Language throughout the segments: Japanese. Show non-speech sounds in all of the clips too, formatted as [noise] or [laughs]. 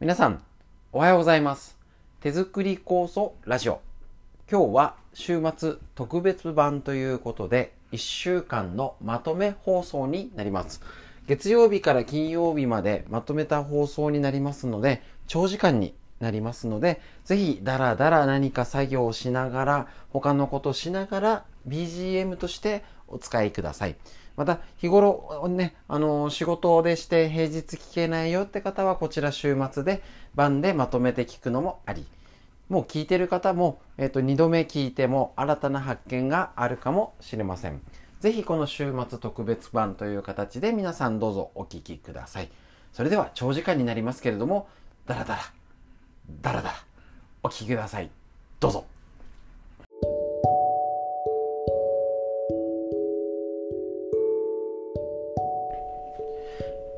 皆さん、おはようございます。手作り酵素ラジオ。今日は週末特別版ということで、1週間のまとめ放送になります。月曜日から金曜日までまとめた放送になりますので、長時間になりますので、ぜひだらだら何か作業をしながら、他のことしながら BGM としてお使いください。また、日頃ね、あの、仕事でして平日聞けないよって方は、こちら週末で晩でまとめて聞くのもあり。もう聞いてる方も、えっ、ー、と、2度目聞いても新たな発見があるかもしれません。ぜひこの週末特別版という形で皆さんどうぞお聞きください。それでは長時間になりますけれども、だらだら、だらだら、お聞きください。どうぞ。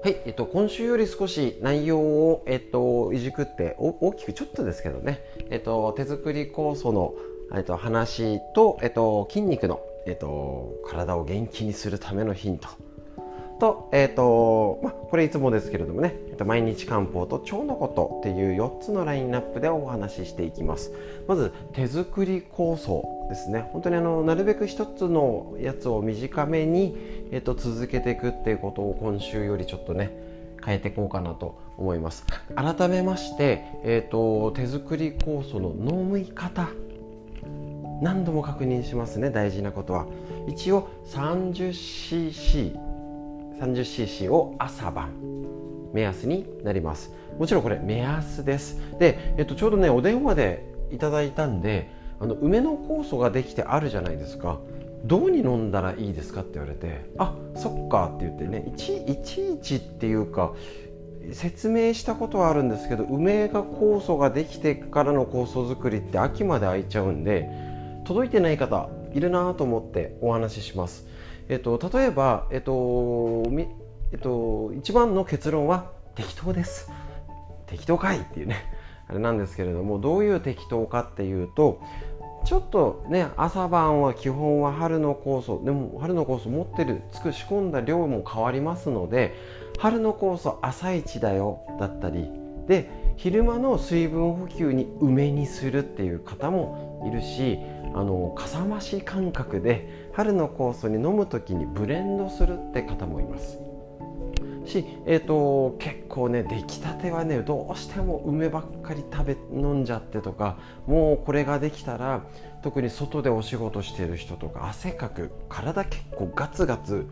はい、えっと、今週より少し内容を、えっと、いじくって大きくちょっとですけどね、えっと、手作り酵素の、えっと、話と、えっと、筋肉の、えっと、体を元気にするためのヒント。と、えっとま、これいつもですけれどもね、えっと、毎日漢方と腸のことっていう4つのラインナップでお話ししていきます。まず手作り酵素ですね。本当にあのなるべく1つのやつを短めに、えっと、続けていくっていうことを今週よりちょっとね変えていこうかなと思います。改めまして、えーと、手作り酵素の飲み方何度も確認しますね大事なことは。一応 30cc 30cc を朝晩目安になります。もちろんこれ目安です。で、えっと、ちょうどねお電話でいただいたんであの梅の酵素ができてあるじゃないですか。どうに飲んだらいいですかって言われてあそっかって言ってねいちいちっていうか説明したことはあるんですけど梅が酵素ができてからの酵素作りって秋まで空いちゃうんで届いてない方いるなと思ってお話しします。えっと、例えば、えっとえっと、一番の結論は適当です。適当かいっていうね、[laughs] あれなんですけれども、どういう適当かっていうと、ちょっとね、朝晩は基本は春の酵素、でも春の酵素持ってる、つく仕込んだ量も変わりますので、春の酵素朝一だよだったり、で、昼間の水分補給に梅にするっていう方もいるし、あのかさ増し感覚で春の酵素に飲む時にブレンドするって方もいます。し、えーと、結構ね出来たてはねどうしても梅ばっかり食べ飲んじゃってとかもうこれができたら特に外でお仕事してる人とか汗かく体結構ガツガツ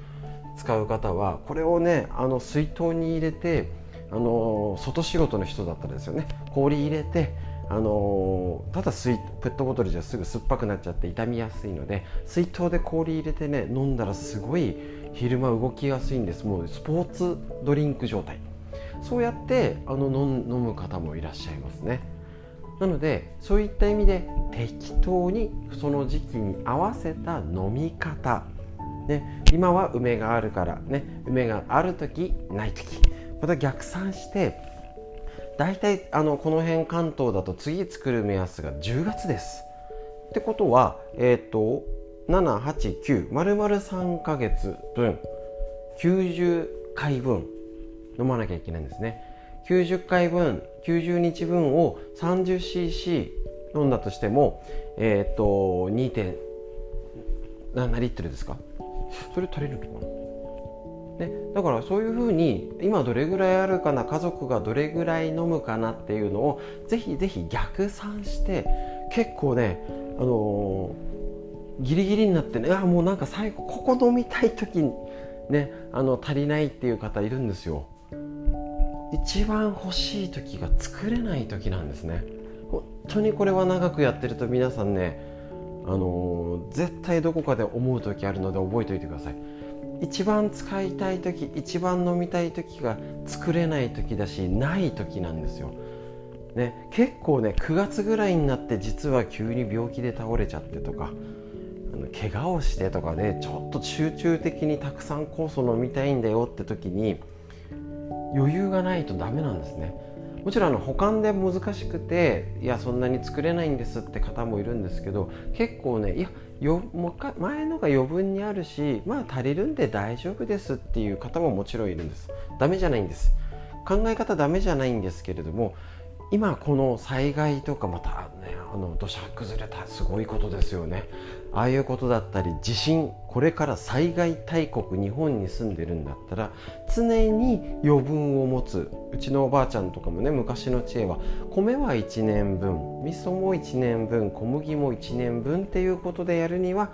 使う方はこれをねあの水筒に入れてあの外仕事の人だったらですよね。氷入れてあのただ水ペットボトルじゃすぐ酸っぱくなっちゃって傷みやすいので水筒で氷入れてね飲んだらすごい昼間動きやすいんです。もうスポーツドリンク状態。そうやってあの飲む方もいらっしゃいますね。なのでそういった意味で適当にその時期に合わせた飲み方。ね、今は梅があるからね梅がある時ない時。また逆算して大体あのこの辺関東だと次作る目安が10月です。ってことは、えっ、ー、と789丸々3ヶ月分90回分飲まなきゃいけないんですね。90回分90日分を 30cc 飲んだとしてもえっ、ー、と2.7リットルですか？それ足りるのかな？ね、だからそういうふうに今どれぐらいあるかな家族がどれぐらい飲むかなっていうのをぜひぜひ逆算して結構ね、あのー、ギリギリになってねあもうなんか最後ここ飲みたい時にねあの足りないっていう方いるんですよ。一番欲しい時が作れない時なんですね。本当にこれは長くやってると皆さんねあのー、絶対どこかで思う時あるので覚えておいてください。一番使いたい時一番飲みたい時が作れない時だしない時なんですよ。ね、結構ね9月ぐらいになって実は急に病気で倒れちゃってとかあの怪我をしてとかでちょっと集中的にたくさん酵素飲みたいんだよって時に余裕がないとダメなんですね。もちろんあの保管で難しくていやそんなに作れないんですって方もいるんですけど結構ねいやよ前のが余分にあるしまあ足りるんで大丈夫ですっていう方ももちろんいるんです。ダメじゃないんです。考え方ダメじゃないんですけれども今この災害とかまたねあの土砂崩れたすごいことですよね。ああいうことだったり地震これから災害大国日本に住んでるんだったら常に余分を持つ。うちのおばあちゃんとかもね昔の知恵は米は1年分味噌も1年分小麦も1年分っていうことでやるには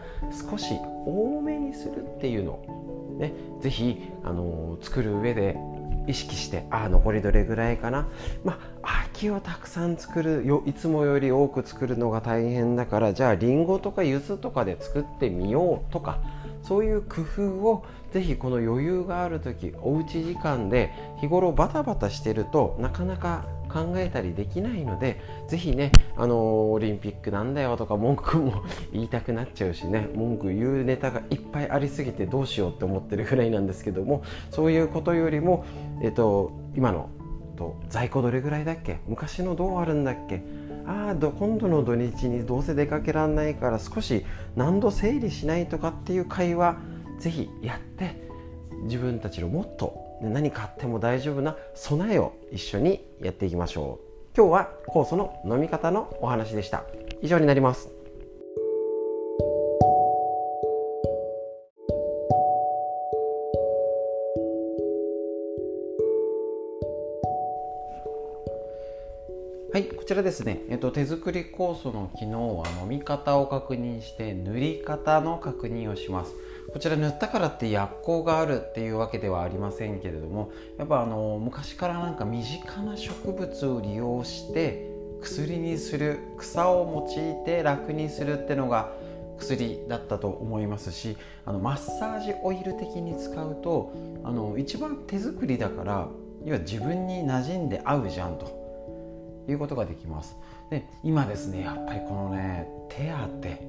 少し多めにするっていうのをね是非あの作る上で意識してあ残りどれぐらいかな。まあ秋をたくさん作るよいつもより多く作るのが大変だからじゃありんごとか柚子とかで作ってみようとかそういう工夫をぜひこの余裕がある時おうち時間で日頃バタバタしてるとなかなか考えたりできないのでぜひね、あのー、オリンピックなんだよとか文句も [laughs] 言いたくなっちゃうしね文句言うネタがいっぱいありすぎてどうしようって思ってるぐらいなんですけどもそういうことよりも、えっと、今のと在庫どれぐらいだっけ？昔のどうあるんだっけ？ああ今度の土日にどうせ出かけられないから少し何度整理しないとかっていう会話ぜひやって自分たちのもっと何かあっても大丈夫な備えを一緒にやっていきましょう。今日は酵素の飲み方のお話でした。以上になります。はい、こちらですね、えっと、手作り酵素の機能は飲み方を確認して塗り方の確認をします。こちら塗ったからって薬効があるっていうわけではありませんけれどもやっぱあの昔からなんか身近な植物を利用して薬にする草を用いて楽にするってのが薬だったと思いますしあのマッサージオイル的に使うとあの一番手作りだから要は自分に馴染んで合うじゃんと。いうことができます。で今ですねやっぱりこのね手当て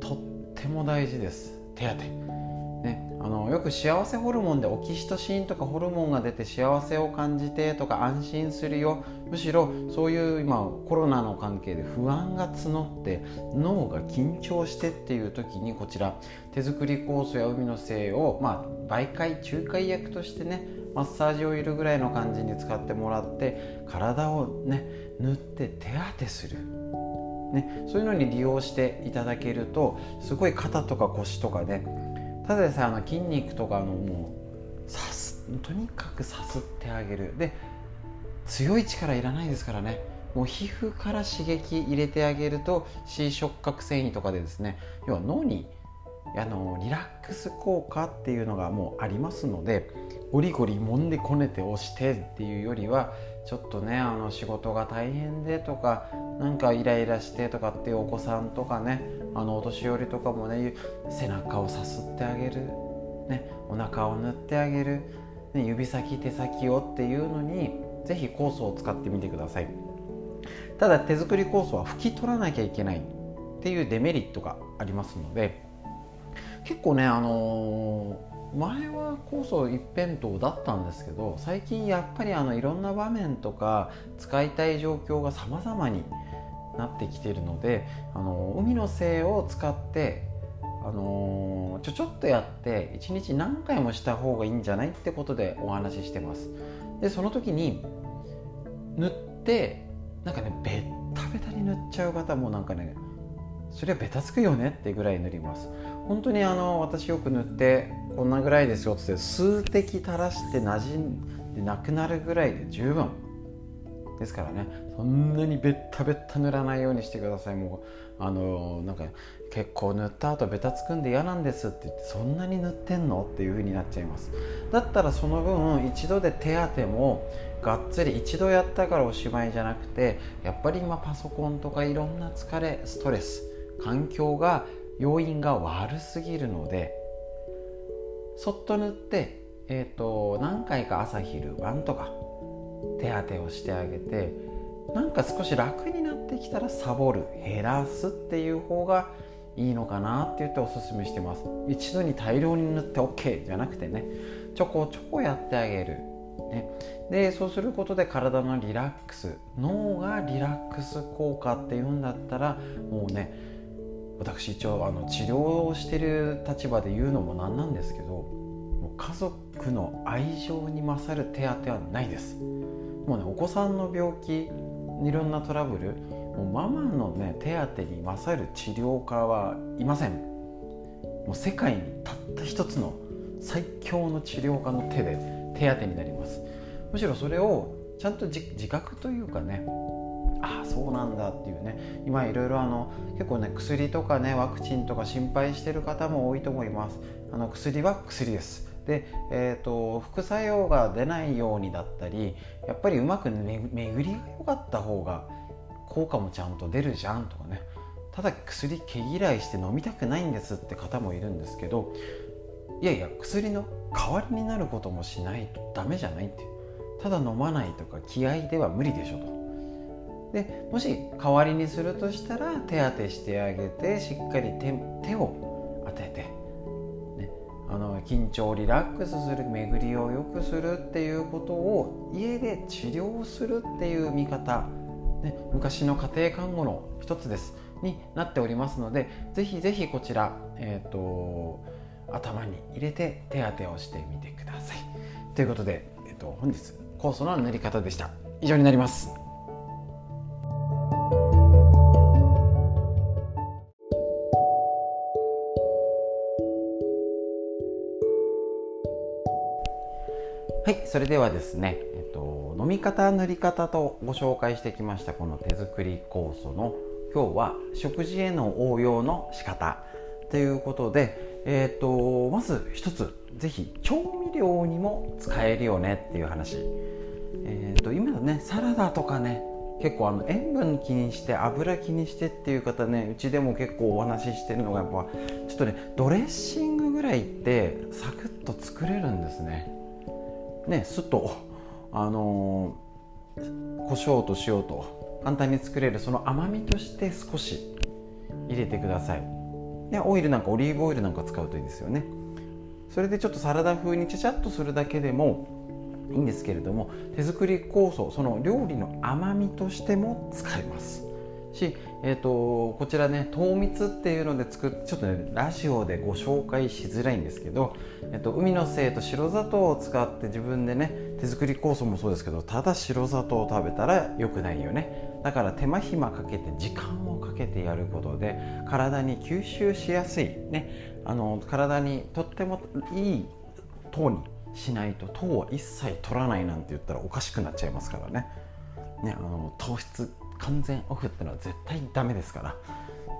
とっても大事です。手当ね、あのよく幸せホルモンでオキシトシンとかホルモンが出て幸せを感じてとか安心するよ。むしろそういう今コロナの関係で不安が募って脳が緊張してっていう時にこちら手作り酵素や海の精を、まあ、媒介仲介役としてねマッサージオイルぐらいの感じに使ってもらって体をね塗って手当てする。ね、そういうのに利用していただけるとすごい肩とか腰とかねただでさあの筋肉とかのもうさすとにかくさすってあげる。で強い力いらないですからね。もう皮膚から刺激入れてあげると C 触覚繊維とかでですね要は脳にあのリラックス効果っていうのがもうありますのでゴリゴリ揉んでこねて押してっていうよりはちょっとねあの仕事が大変でとかなんかイライラしてとかっていうお子さんとかねあのお年寄りとかもね背中をさすってあげる、ね、お腹を塗ってあげる、ね、指先手先をっていうのに是非酵素を使ってみてください。ただ手作り酵素は拭き取らなきゃいけないっていうデメリットがありますので結構ねあのー前は酵素一辺倒だったんですけど最近やっぱりあのいろんな場面とか使いたい状況が様々になってきているのであの海の精を使ってあのちょちょっとやって1日何回もした方がいいんじゃないってことでお話ししてます。でその時に塗ってなんかねベッタベタに塗っちゃう方もなんかねそれはベタつくよねってぐらい塗ります。本当にあの私よく塗ってこんなぐらいですよって数滴垂らして馴染んでなくなるぐらいで十分。ですからねそんなにベッタベッタ塗らないようにしてください。もうあのなんか結構塗った後ベタつくんで嫌なんですって言ってそんなに塗ってんの？っていう風になっちゃいます。だったらその分一度で手当てもがっつり一度やったからおしまいじゃなくてやっぱり今パソコンとかいろんな疲れストレス環境が要因が悪すぎるのでそっと塗って、えーと、何回か朝昼晩とか手当てをしてあげてなんか少し楽になってきたらサボる減らすっていう方がいいのかなって言っておすすめしてます。一度に大量に塗って OK じゃなくてねちょこちょこやってあげる、ね、でそうすることで体のリラックス脳がリラックス効果っていうんだったらもうね私一応あの治療をしてる立場で言うのもなんなんですけどもう家族の愛情に勝る手当はないです。もうねお子さんの病気いろんなトラブルもうママのね手当に勝る治療家はいません。もう世界にたった一つの最強の治療家の手で手当になります。むしろそれをちゃんと自覚というかねああそうなんだっていうね。今いろいろあの結構ね薬とかねワクチンとか心配してる方も多いと思います。あの薬は薬です。で、えーと、副作用が出ないようにだったりやっぱりうまく、ね、巡りが良かった方が効果もちゃんと出るじゃんとかね。ただ薬毛嫌いして飲みたくないんですって方もいるんですけどいやいや薬の代わりになることもしないとダメじゃないってただ飲まないとか気合では無理でしょと。でもし代わりにするとしたら手当てしてあげてしっかり手を当てて、ね、あの緊張リラックスする巡りを良くするっていうことを家で治療するっていう見方、ね、昔の家庭看護の一つですになっておりますのでぜひぜひこちら、えーと、頭に入れて手当てをしてみてください。ということで、えーと本日酵素の塗り方でした。以上になります。それではですね、えっと、飲み方塗り方とご紹介してきましたこの手作り酵素の今日は食事への応用の仕方ということで、えっと、まず一つぜひ調味料にも使えるよねっていう話、えっと、今ねサラダとかね結構あの塩分気にして油気にしてっていう方ねうちでも結構お話ししてるのがやっぱちょっとねドレッシングぐらいってサクッと作れるんですね。ね酢とあのー、胡椒と塩と簡単に作れるその甘みとして少し入れてください。でオイルなんかオリーブオイルなんか使うといいですよね。それでちょっとサラダ風にちゃちゃっとするだけでもいいんですけれども手作り酵素その料理の甘みとしても使えます。し、えーと、こちらね糖蜜っていうので作ってちょっとねラジオでご紹介しづらいんですけど、えーと、海の精と白砂糖を使って自分でね手作り酵素もそうですけどただ白砂糖を食べたら良くないよね。だから手間暇かけて時間をかけてやることで体に吸収しやすい、ね、あの体にとってもいい糖にしないと糖は一切取らないなんて言ったらおかしくなっちゃいますからね。ねあの糖質完全オフってのは絶対ダメですから、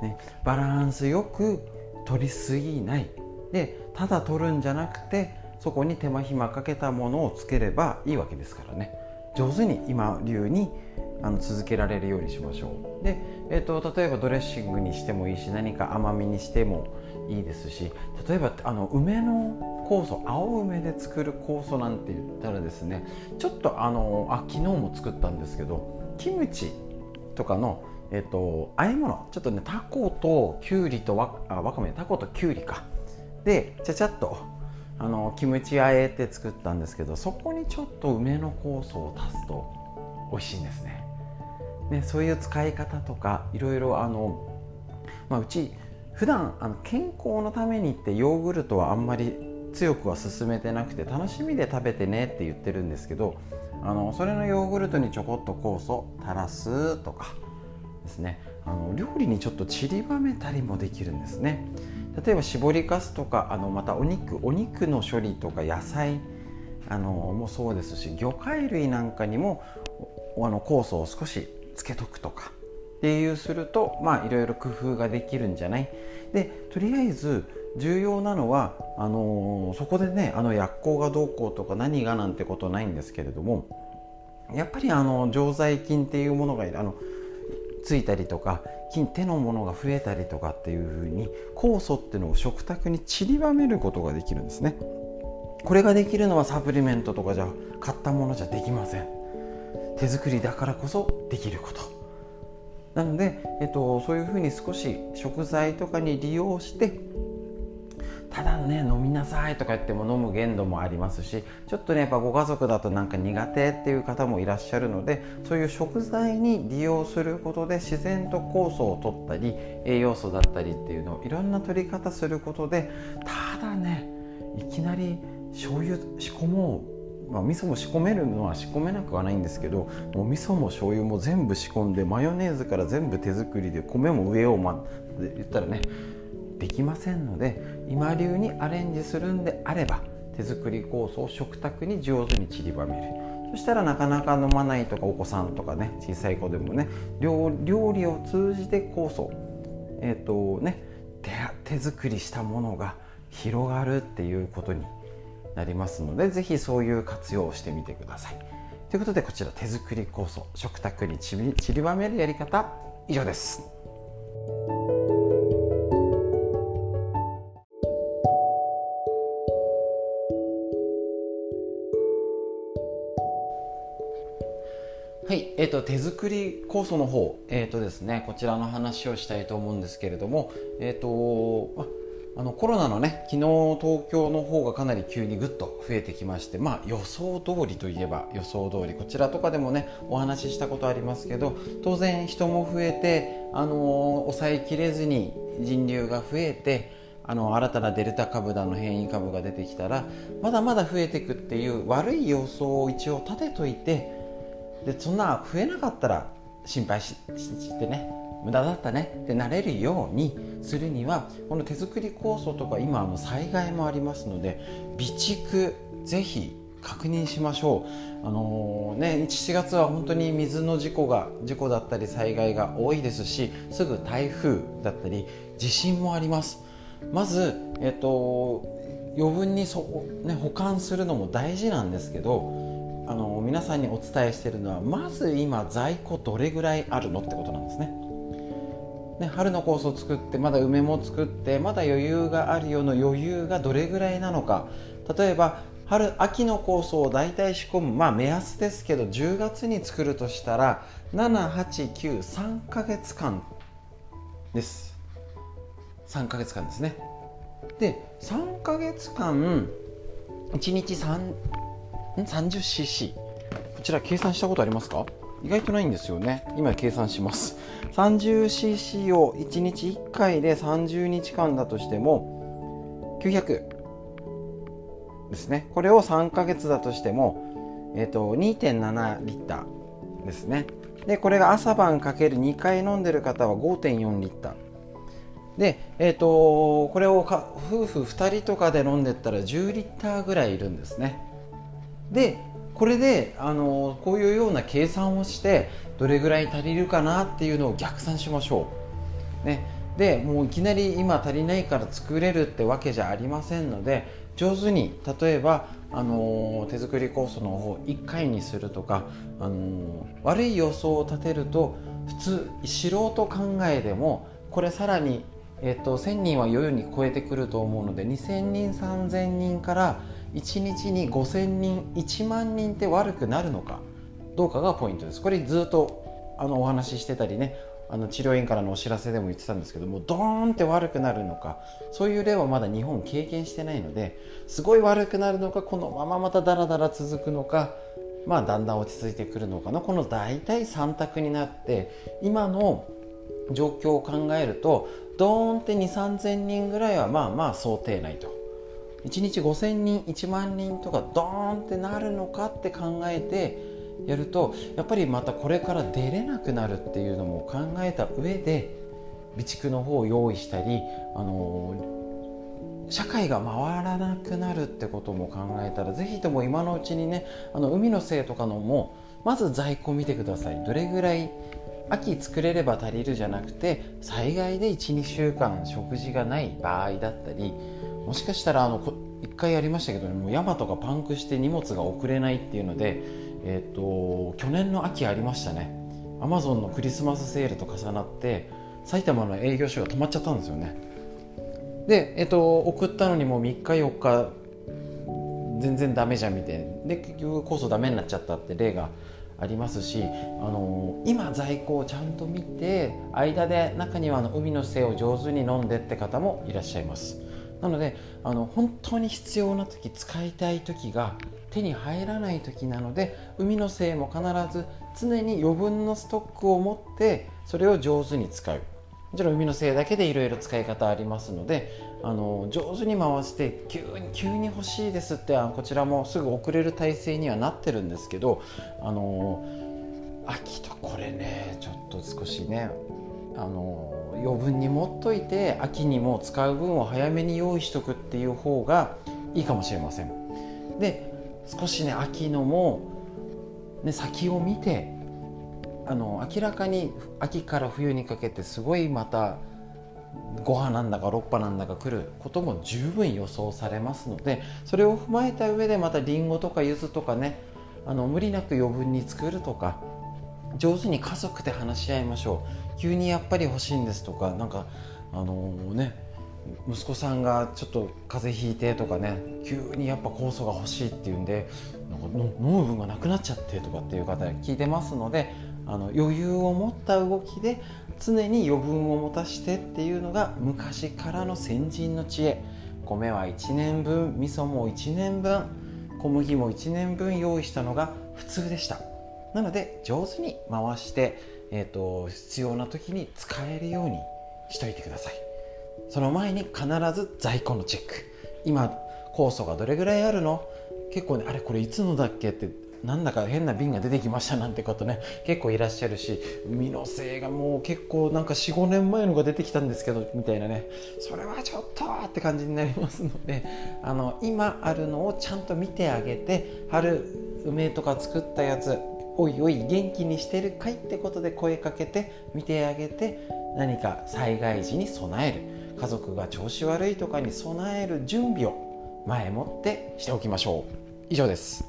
ね、バランスよく取りすぎない。でただ取るんじゃなくてそこに手間暇かけたものをつければいいわけですからね。上手に今流にあの続けられるようにしましょう。で、えーと、例えばドレッシングにしてもいいし何か甘みにしてもいいですし例えばあの梅の酵素青梅で作る酵素なんて言ったらですねちょっとあのあ昨日も作ったんですけどキムチとかの、えっと、和え物。ちょっとねタコときゅうりとわあわかめ。タコときゅうりか。でちゃちゃっとあのキムチあえって作ったんですけどそこにちょっと梅の酵素を足すと美味しいんですね。ねそういう使い方とかいろいろあの、まあ、うち普段あの健康のためにってヨーグルトはあんまり強くは勧めてなくて楽しみで食べてねって言ってるんですけどあのそれのヨーグルトにちょこっと酵素垂らすとかですね。あの料理にちょっと散りばめたりもできるんですね。例えば絞りかすとかあのまたお肉お肉の処理とか野菜あのもそうですし魚介類なんかにもあの酵素を少しつけとくとかっていうするとまあいろいろ工夫ができるんじゃない？でとりあえず重要なのはあのー、そこでねあの薬効がどうこうとか何がなんてことないんですけれどもやっぱりあの常在菌っていうものがあのついたりとか菌手のものが増えたりとかっていうふうに酵素っていうのを食卓に散りばめることができるんですね。これができるのはサプリメントとかじゃ買ったものじゃできません。手作りだからこそできること。なので、えっと、そういうふうに少し食材とかに利用してただね飲みなさいとか言っても飲む限度もありますしちょっとねやっぱご家族だとなんか苦手っていう方もいらっしゃるのでそういう食材に利用することで自然と酵素を取ったり栄養素だったりっていうのをいろんな取り方することでただねいきなり醤油仕込もう、まあ、味噌も仕込めるのは仕込めなくはないんですけどもう味噌も醤油も全部仕込んでマヨネーズから全部手作りで米も上をま言ったらねできませんので今流にアレンジするんであれば手作り酵素を食卓に上手に散りばめるそしたらなかなか飲まないとかお子さんとかね小さい子でもね料理を通じて酵素えっ、ー、とね手作りしたものが広がるっていうことになりますので是非そういう活用をしてみてください。ということでこちら手作り酵素食卓に散りばめるやり方以上です。はい、えーと、手作り酵素の方、えーとですね、こちらの話をしたいと思うんですけれども、えーとあのコロナのね昨日東京の方がかなり急にぐっと増えてきましてまあ予想通りといえば予想通りこちらとかでもねお話ししたことありますけど当然人も増えて、あの、抑えきれずに人流が増えてあの新たなデルタ株だの変異株が出てきたらまだまだ増えていくっていう悪い予想を一応立てといてでそんな増えなかったら心配してね無駄だったねってなれるようにするにはこの手作り酵素とか今あの災害もありますので備蓄ぜひ確認しましょう。あのー、ね7月は本当に水の事故が事故だったり災害が多いですしすぐ台風だったり地震もあります。まずえっと余分にそ、ね、保管するのも大事なんですけどあの皆さんにお伝えしているのはまず今在庫どれぐらいあるのってことなんですね。ね、春のコースを作ってまだ梅も作ってまだ余裕があるような余裕がどれぐらいなのか。例えば春秋のコースを大体仕込むまあ目安ですけど10月に作るとしたら789ヶ月間です。3ヶ月間ですね。で3ヶ月間1日 30cc こちら計算したことありますか？意外とないんですよね。今計算します。30cc を1日1回で30日間だとしても900ですね。これを3ヶ月だとしても、えーと、2.7リッターですね。でこれが朝晩かける2回飲んでる方は5.4リッター。で、えーと、これをか夫婦2人とかで飲んでったら10リッターぐらいいるんですね。でこれであのこういうような計算をしてどれぐらい足りるかなっていうのを逆算しましょう。ね、でもういきなり今足りないから作れるってわけじゃありませんので上手に例えば、あの手作り酵素の方を1回にするとか、あの悪い予想を立てると普通素人考えでもこれさらに、えっと、1000人は余裕に超えてくると思うので2000人3000人から1日に5000人1万人って悪くなるのかどうかがポイントです。これずっとあのお話ししてたりねあの治療院からのお知らせでも言ってたんですけどもドーンって悪くなるのかそういう例はまだ日本経験してないのですごい悪くなるのかこのまままたダラダラ続くのかまあだんだん落ち着いてくるのかのこの大体3択になって今の状況を考えるとドーンって2 3 0 0 0人ぐらいはまあまあ想定内と。1日5000人1万人とかドーンってなるのかって考えてやるとやっぱりまたこれから出れなくなるっていうのも考えた上で備蓄の方を用意したり、あの社会が回らなくなるってことも考えたら是非とも今のうちにねあの海のせいとかのもまず在庫見てください。どれぐらい秋作れれば足りるじゃなくて災害で12週間食事がない場合だったりもしかしたらあの1回やりましたけど、ね、もうヤマトがパンクして荷物が送れないっていうので、えーと、去年の秋ありましたね。アマゾンのクリスマスセールと重なって埼玉の営業所が止まっちゃったんですよね。で、えーと、送ったのにもう3日4日全然ダメじゃんみたいで結局こそダメになっちゃったって例がありますし、あのー、今在庫をちゃんと見て間で中にはあの海の精を上手に飲んでって方もいらっしゃいます。なのであの本当に必要な時使いたい時が手に入らない時なので海の精も必ず常に余分のストックを持ってそれを上手に使う。もちろん海のせいだけでいろいろ使い方ありますのであの上手に回して急に急に欲しいですってこちらもすぐ送れる体制にはなってるんですけどあの秋とこれねちょっと少しねあの余分に持っといて秋にも使う分を早めに用意しとくっていう方がいいかもしれません。で少しね秋のも、ね、先を見てあの明らかに秋から冬にかけてすごいまた5波なんだか6波なんだか来ることも十分予想されますのでそれを踏まえた上でまたりんごとか柚子とかねあの無理なく余分に作るとか上手に家族で話し合いましょう急にやっぱり欲しいんですとかなんかあのー、ね息子さんがちょっと風邪ひいてとかね急にやっぱ酵素が欲しいっていうんでなんか飲む分がなくなっちゃってとかっていう方聞いてますのであの余裕を持った動きで常に余分を持たしてっていうのが昔からの先人の知恵。米は1年分味噌も1年分小麦も1年分用意したのが普通でした。なので上手に回して、えーと、必要な時に使えるようにしといてください。その前に必ず在庫のチェック。今酵素がどれぐらいあるの？結構ねあれこれいつのだっけってなんだか変な瓶が出てきましたなんてことね。結構いらっしゃるし海のせいがもう結構なんか45年前のが出てきたんですけどみたいなね。それはちょっとって感じになりますのであの今あるのをちゃんと見てあげて春梅とか作ったやつおいおい元気にしてるかいってことで声かけて見てあげて何か災害時に備える。家族が調子悪いとかに備える準備を前もってしておきましょう。以上です。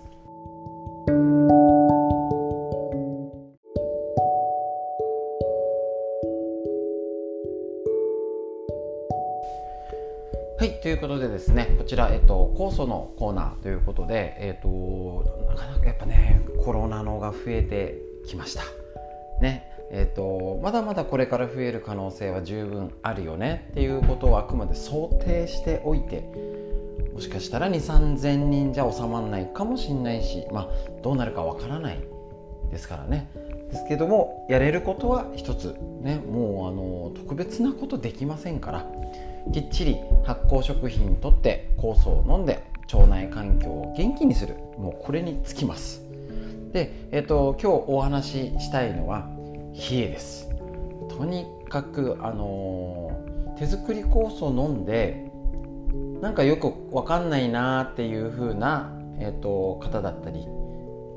はい、ということでですね、こちら、えっと、酵素のコーナーということで、えっと、なかなかやっぱね、コロナのが増えてきました。ね、えっと、まだまだこれから増える可能性は十分あるよねっていうことをあくまで想定しておいて、もしかしたら2、3000人じゃ収まらないかもしれないし、まあ、どうなるかわからないですからね。ですけども、やれることは一つ、ね、もうあの特別なことできませんから、きっちり発酵食品とって酵素を飲んで腸内環境を元気にする。もうこれにつきます。で、えっと、今日お話ししたいのは冷えです。とにかくあの手作り酵素を飲んでなんかよくわかんないなっていう風な、えっと、方だったり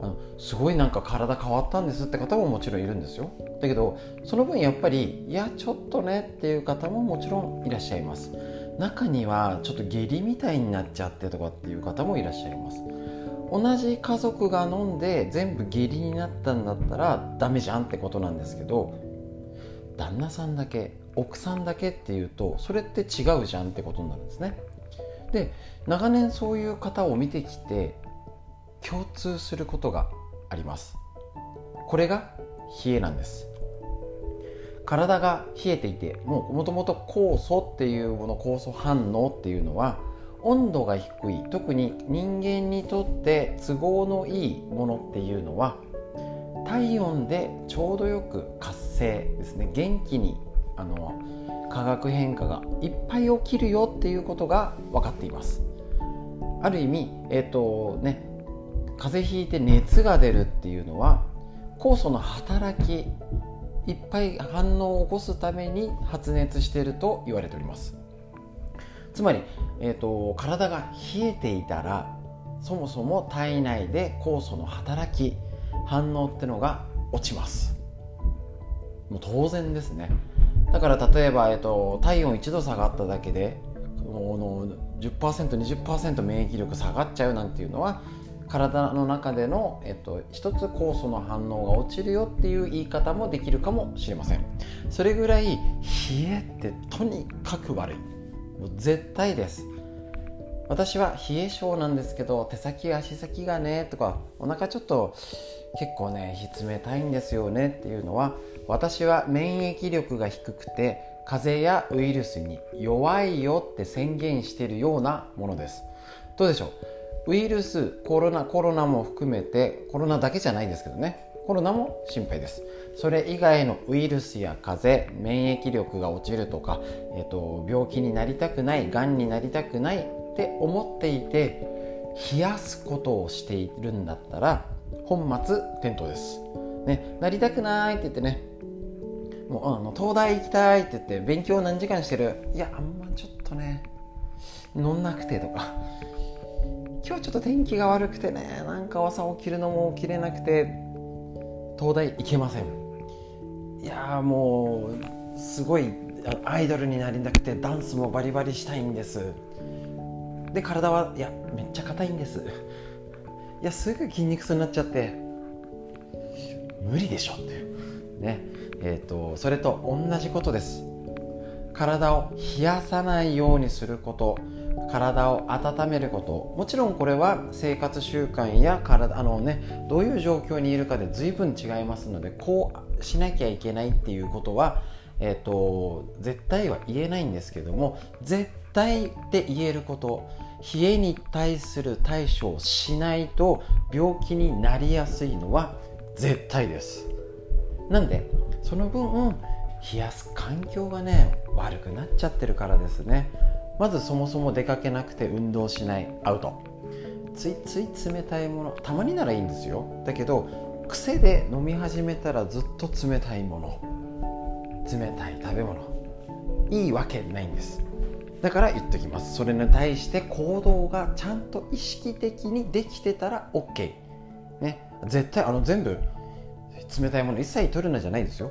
あのすごいなんか体変わったんですって方ももちろんいるんですよ。だけどその分やっぱりいやちょっとねっていう方ももちろんいらっしゃいます。中にはちょっと下痢みたいになっちゃってとかっていう方もいらっしゃいます。同じ家族が飲んで全部下痢になったんだったらダメじゃんってことなんですけど旦那さんだけ奥さんだけっていうとそれって違うじゃんってことになるんですね。で長年そういう方を見てきて共通することがあります。これが冷えなんです。体が冷えていてもともと酵素っていうもの酵素反応っていうのは温度が低い特に人間にとって都合のいいものっていうのは体温でちょうどよく活性ですね。元気にあの化学変化がいっぱい起きるよっていうことが分かっています。ある意味えっ、ー、とね風邪ひいて熱が出るっていうのは酵素の働きいっぱい反応を起こすために発熱していると言われております。つまり、えーと、体が冷えていたらそもそも体内で酵素の働き反応ってのが落ちます。もう当然ですね。だから例えば、えーと、体温1度下がっただけでの 10%20% 免疫力下がっちゃうなんていうのは体の中での、えっと、一つ酵素の反応が落ちるよっていう言い方もできるかもしれません。それぐらい冷えってとにかく悪い。もう絶対です。私は冷え性なんですけど手先足先がねとかお腹ちょっと結構ね冷たいんですよねっていうのは私は免疫力が低くて風邪やウイルスに弱いよって宣言してるようなものです。どうでしょう？ウイルスコロナコロナも含めてコロナだけじゃないですけどね。コロナも心配です。それ以外のウイルスや風邪免疫力が落ちるとか、えーと、病気になりたくないがんになりたくないって思っていて冷やすことをしているんだったら本末転倒です、ね、なりたくないって言ってね。もうあの東大行きたいって言って勉強何時間してる？いやあんまちょっとね乗んなくてとか。今日ちょっと天気が悪くてねなんか朝起きるのも起きれなくて東大行けません。いやもうすごいアイドルになりたくてダンスもバリバリしたいんです。で体はいやめっちゃ硬いんです。いやすぐ筋肉痛になっちゃって無理でしょって。ね。えーと、とそれと同じことです体を冷やさないようにすること体を温めること。もちろんこれは生活習慣や体あの、ね、どういう状況にいるかで随分違いますのでこうしなきゃいけないっていうことは、えーと、絶対は言えないんですけども絶対って言えること。冷えに対する対処をしないと病気になりやすいのは絶対です。なんでその分冷やす環境がね悪くなっちゃってるからですね。まずそもそも出かけなくて運動しない。アウト。ついつい冷たいもの。たまにならいいんですよ。だけど癖で飲み始めたらずっと冷たいもの。冷たい食べ物。いいわけないんです。だから言っときます。それに対して行動がちゃんと意識的にできてたら OK ね。絶対あの全部冷たいもの一切取るなじゃないですよ。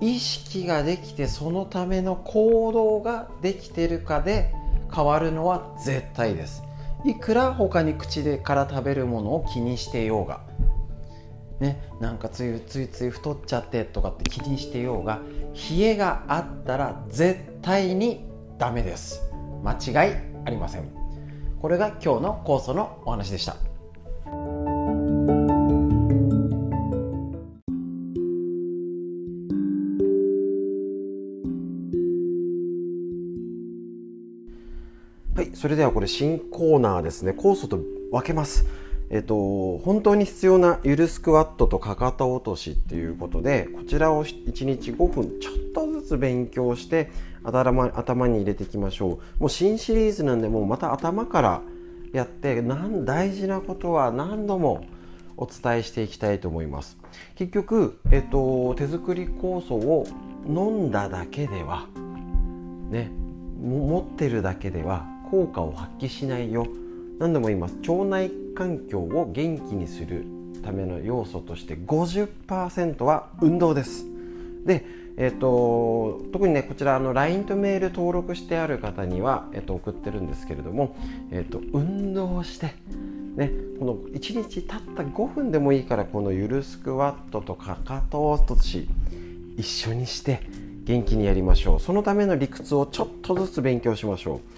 意識ができてそのための行動ができてるかで変わるのは絶対です。いくら他に口でから食べるものを気にしてようがねなんかついついつい太っちゃってとかって気にしてようが冷えがあったら絶対にダメです。間違いありません。これが今日の酵素のお話でした。それではこれ新コーナーですね。酵素と分けます。えっと、本当に必要なゆるスクワットとかかと落としっていうことでこちらを1日5分ちょっとずつ勉強して頭頭に入れていきましょう。もう新シリーズなんでもうまた頭からやってなん大事なことは何度もお伝えしていきたいと思います。結局、えっと、手作り酵素を飲んだだけではね持ってるだけでは効果を発揮しないよ。何度も言います。腸内環境を元気にするための要素として50%は運動です。で、えーと、特にねこちらあの LINE とメール登録してある方には、えーと、送ってるんですけれども、えーと、運動してね、この1日たった5分でもいいからこのゆるスクワットとかかと落とし一緒にして元気にやりましょう。そのための理屈をちょっとずつ勉強しましょう。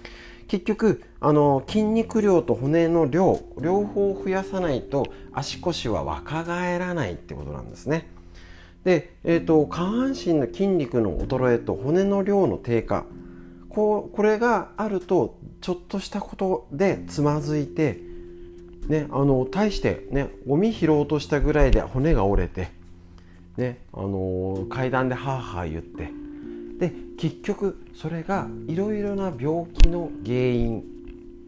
結局あの筋肉量と骨の量両方増やさないと足腰は若返らないってことなんですね。で、えーと、下半身の筋肉の衰えと骨の量の低下。ここれがあるとちょっとしたことでつまずいてね、あの対して、ね、ゴミ拾おうとしたぐらいで骨が折れて、ね、あの階段でハーハー言ってで結局それがいろいろな病気の原因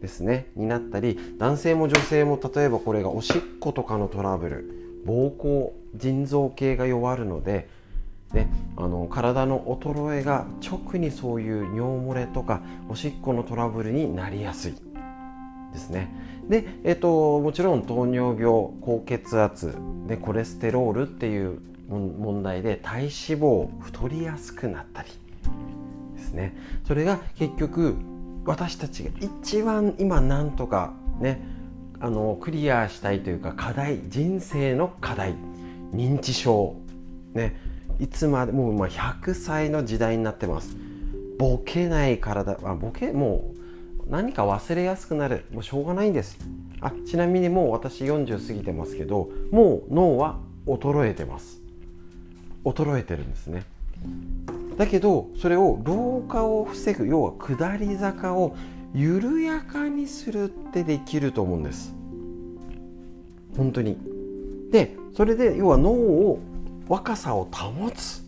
ですねになったり男性も女性も例えばこれがおしっことかのトラブル膀胱腎臓系が弱るので、ね、あの体の衰えが直にそういう尿漏れとかおしっこのトラブルになりやすいですね。で、えっと、もちろん糖尿病高血圧でコレステロールっていう問題で体脂肪太りやすくなったりですね。それが結局私たちが一番今なんとかねあのクリアしたいというか課題人生の課題認知症ねいつまでもうま100歳の時代になってます。ボケない体あボケもう何か忘れやすくなる。もうしょうがないんです。あちなみにもう私40過ぎてますけどもう脳は衰えてます。衰えてるんですね。だけどそれを老化を防ぐ要は下り坂を緩やかにするってできると思うんです。本当に。でそれで要は脳を若さを保つ、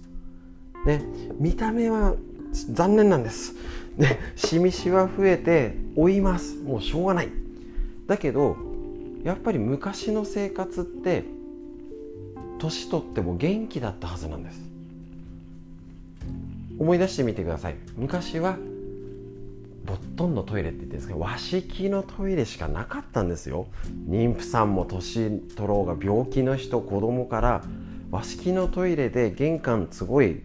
ね、見た目は残念なんです。でしみしわ増えて老います。もうしょうがない。だけどやっぱり昔の生活って年取っても元気だったはずなんです。思い出してみてください。昔はボットンのトイレって言ってるんですけど和式のトイレしかなかったんですよ。妊婦さんも年取ろうが病気の人子供から和式のトイレで玄関すごい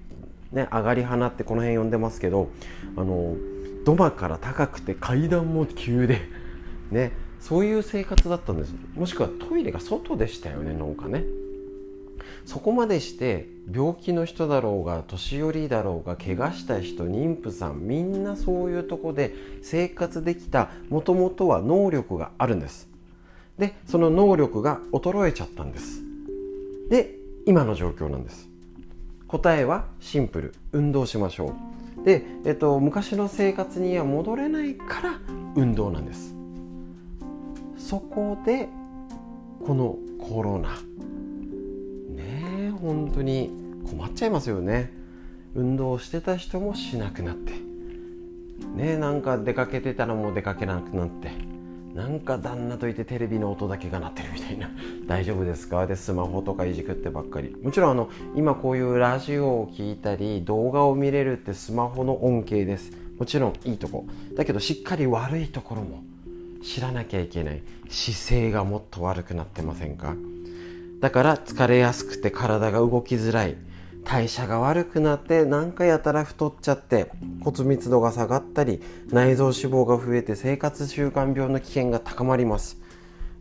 ね上がり花ってこの辺呼んでますけどあの土間から高くて階段も急でねそういう生活だったんです。もしくはトイレが外でしたよねなんかね。そこまでして病気の人だろうが年寄りだろうが怪我した人妊婦さんみんなそういうとこで生活できたもともとは能力があるんです。でその能力が衰えちゃったんです。で今の状況なんです。答えはシンプル。運動しましょう。で、えっと、昔の生活には戻れないから運動なんです。そこでこのコロナ。本当に困っちゃいますよね。運動してた人もしなくなって。ねなんか出かけてたらもう出かけなくなって。なんか旦那といてテレビの音だけが鳴ってるみたいな。[laughs] 大丈夫ですか？でスマホとかいじくってばっかり。もちろんあの今こういうラジオを聴いたり動画を見れるってスマホの恩恵です。もちろんいいとこ。だけどしっかり悪いところも知らなきゃいけない。姿勢がもっと悪くなってませんか？だから疲れやすくて体が動きづらい。代謝が悪くなって何かやたら太っちゃって骨密度が下がったり内臓脂肪が増えて生活習慣病の危険が高まります。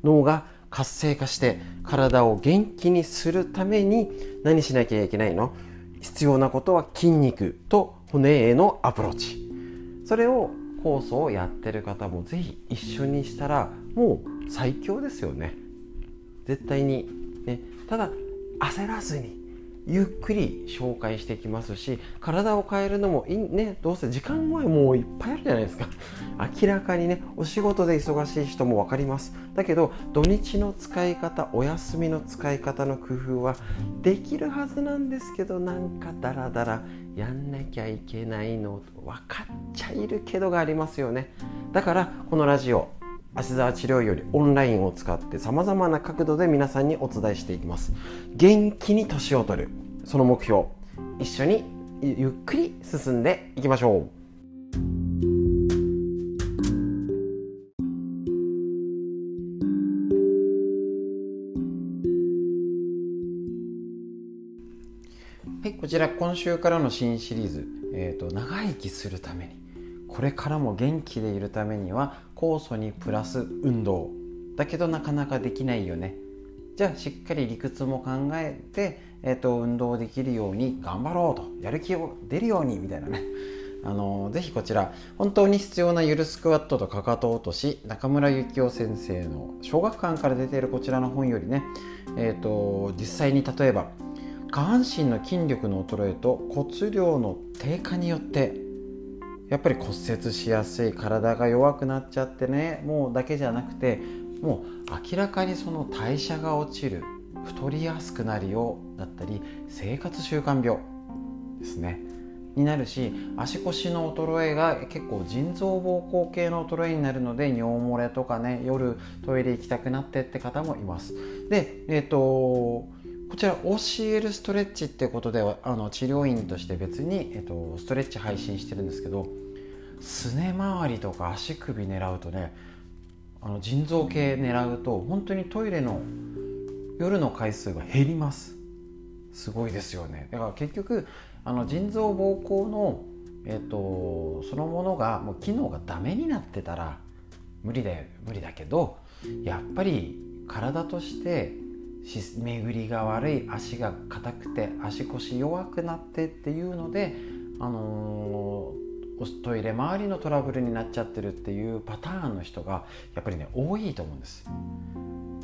脳が活性化して体を元気にするために何しなきゃいけないの？必要なことは筋肉と骨へのアプローチ。それを酵素をやってる方もぜひ一緒にしたらもう最強ですよね。絶対にねただ焦らずにゆっくり紹介してきますし体を変えるのもいいねどうせ時間はもういっぱいあるじゃないですか。[laughs] 明らかにねお仕事で忙しい人も分かります。だけど土日の使い方お休みの使い方の工夫はできるはずなんですけどなんかダラダラやんなきゃいけないの分かっちゃいるけどがありますよね。だからこのラジオ芦沢治療よりオンラインを使ってさまざまな角度で皆さんにお伝えしていきます。元気に年を取る。その目標。一緒にゆっくり進んでいきましょう。はい、こちら今週からの新シリーズ、えーと、長生きするために。これからも元気でいるためには酵素にプラス運動。だけどなかなかできないよね。じゃあしっかり理屈も考えて、えーと、運動できるように頑張ろうと。やる気を出るようにみたいなね。[laughs] あのぜひこちら本当に必要なゆるスクワットとかかと落とし中村幸雄先生の小学館から出ているこちらの本よりね、えーと実際に例えば下半身の筋力の衰えと骨量の低下によってやっぱり骨折しやすい体が弱くなっちゃってねもうだけじゃなくてもう明らかにその代謝が落ちる太りやすくなるよだったり生活習慣病ですね。になるし足腰の衰えが結構腎臓膀胱系の衰えになるので尿漏れとかね夜トイレ行きたくなってって方もいます。でえっ、ー、とこちら OCL ストレッチってことであの治療院として別に、えっと、ストレッチ配信してるんですけどすね周りとか足首狙うとねあの腎臓系狙うと本当にトイレの夜の回数が減ります。すごいですよね。だから結局あの腎臓膀胱の、えっと、そのものがもう機能がダメになってたら無理だよ無理だけどやっぱり体として巡りが悪い足が硬くて足腰弱くなってっていうので、あのー、トイレ周りのトラブルになっちゃってるっていうパターンの人がやっぱりね多いと思うんです。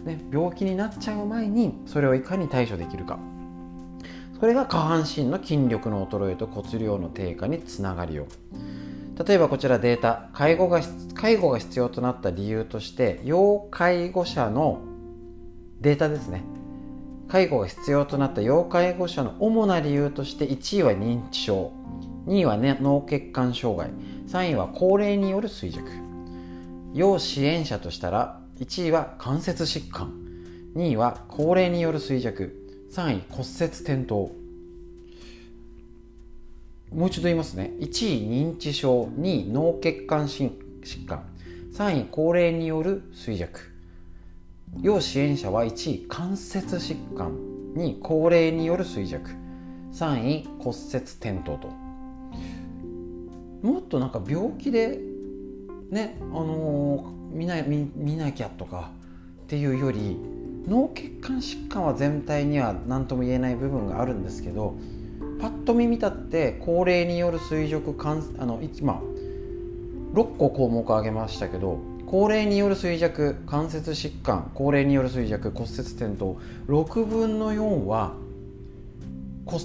で病気になっちゃう前にそれをいかに対処できるか。それが下半身の筋力の衰えと骨量の低下につながるよ例えばこちらデータ。介護が介護が必要となった理由として要介護者のデータですね。介護が必要となった要介護者の主な理由として1位は認知症2位は、ね、脳血管障害3位は高齢による衰弱。要支援者としたら1位は関節疾患2位は高齢による衰弱3位骨折転倒。もう一度言いますね。1位認知症2位脳血管疾患3位高齢による衰弱。要支援者は1位関節疾患2位高齢による衰弱。3位骨折転倒と。もっとなんか病気でねあのー、見な見見なきゃとかっていうより脳血管疾患は全体には何とも言えない部分があるんですけどパッと見見たって高齢による垂直関あの今6個項目挙げましたけど高齢による衰弱関節疾患高齢による衰弱骨折転倒6分の4は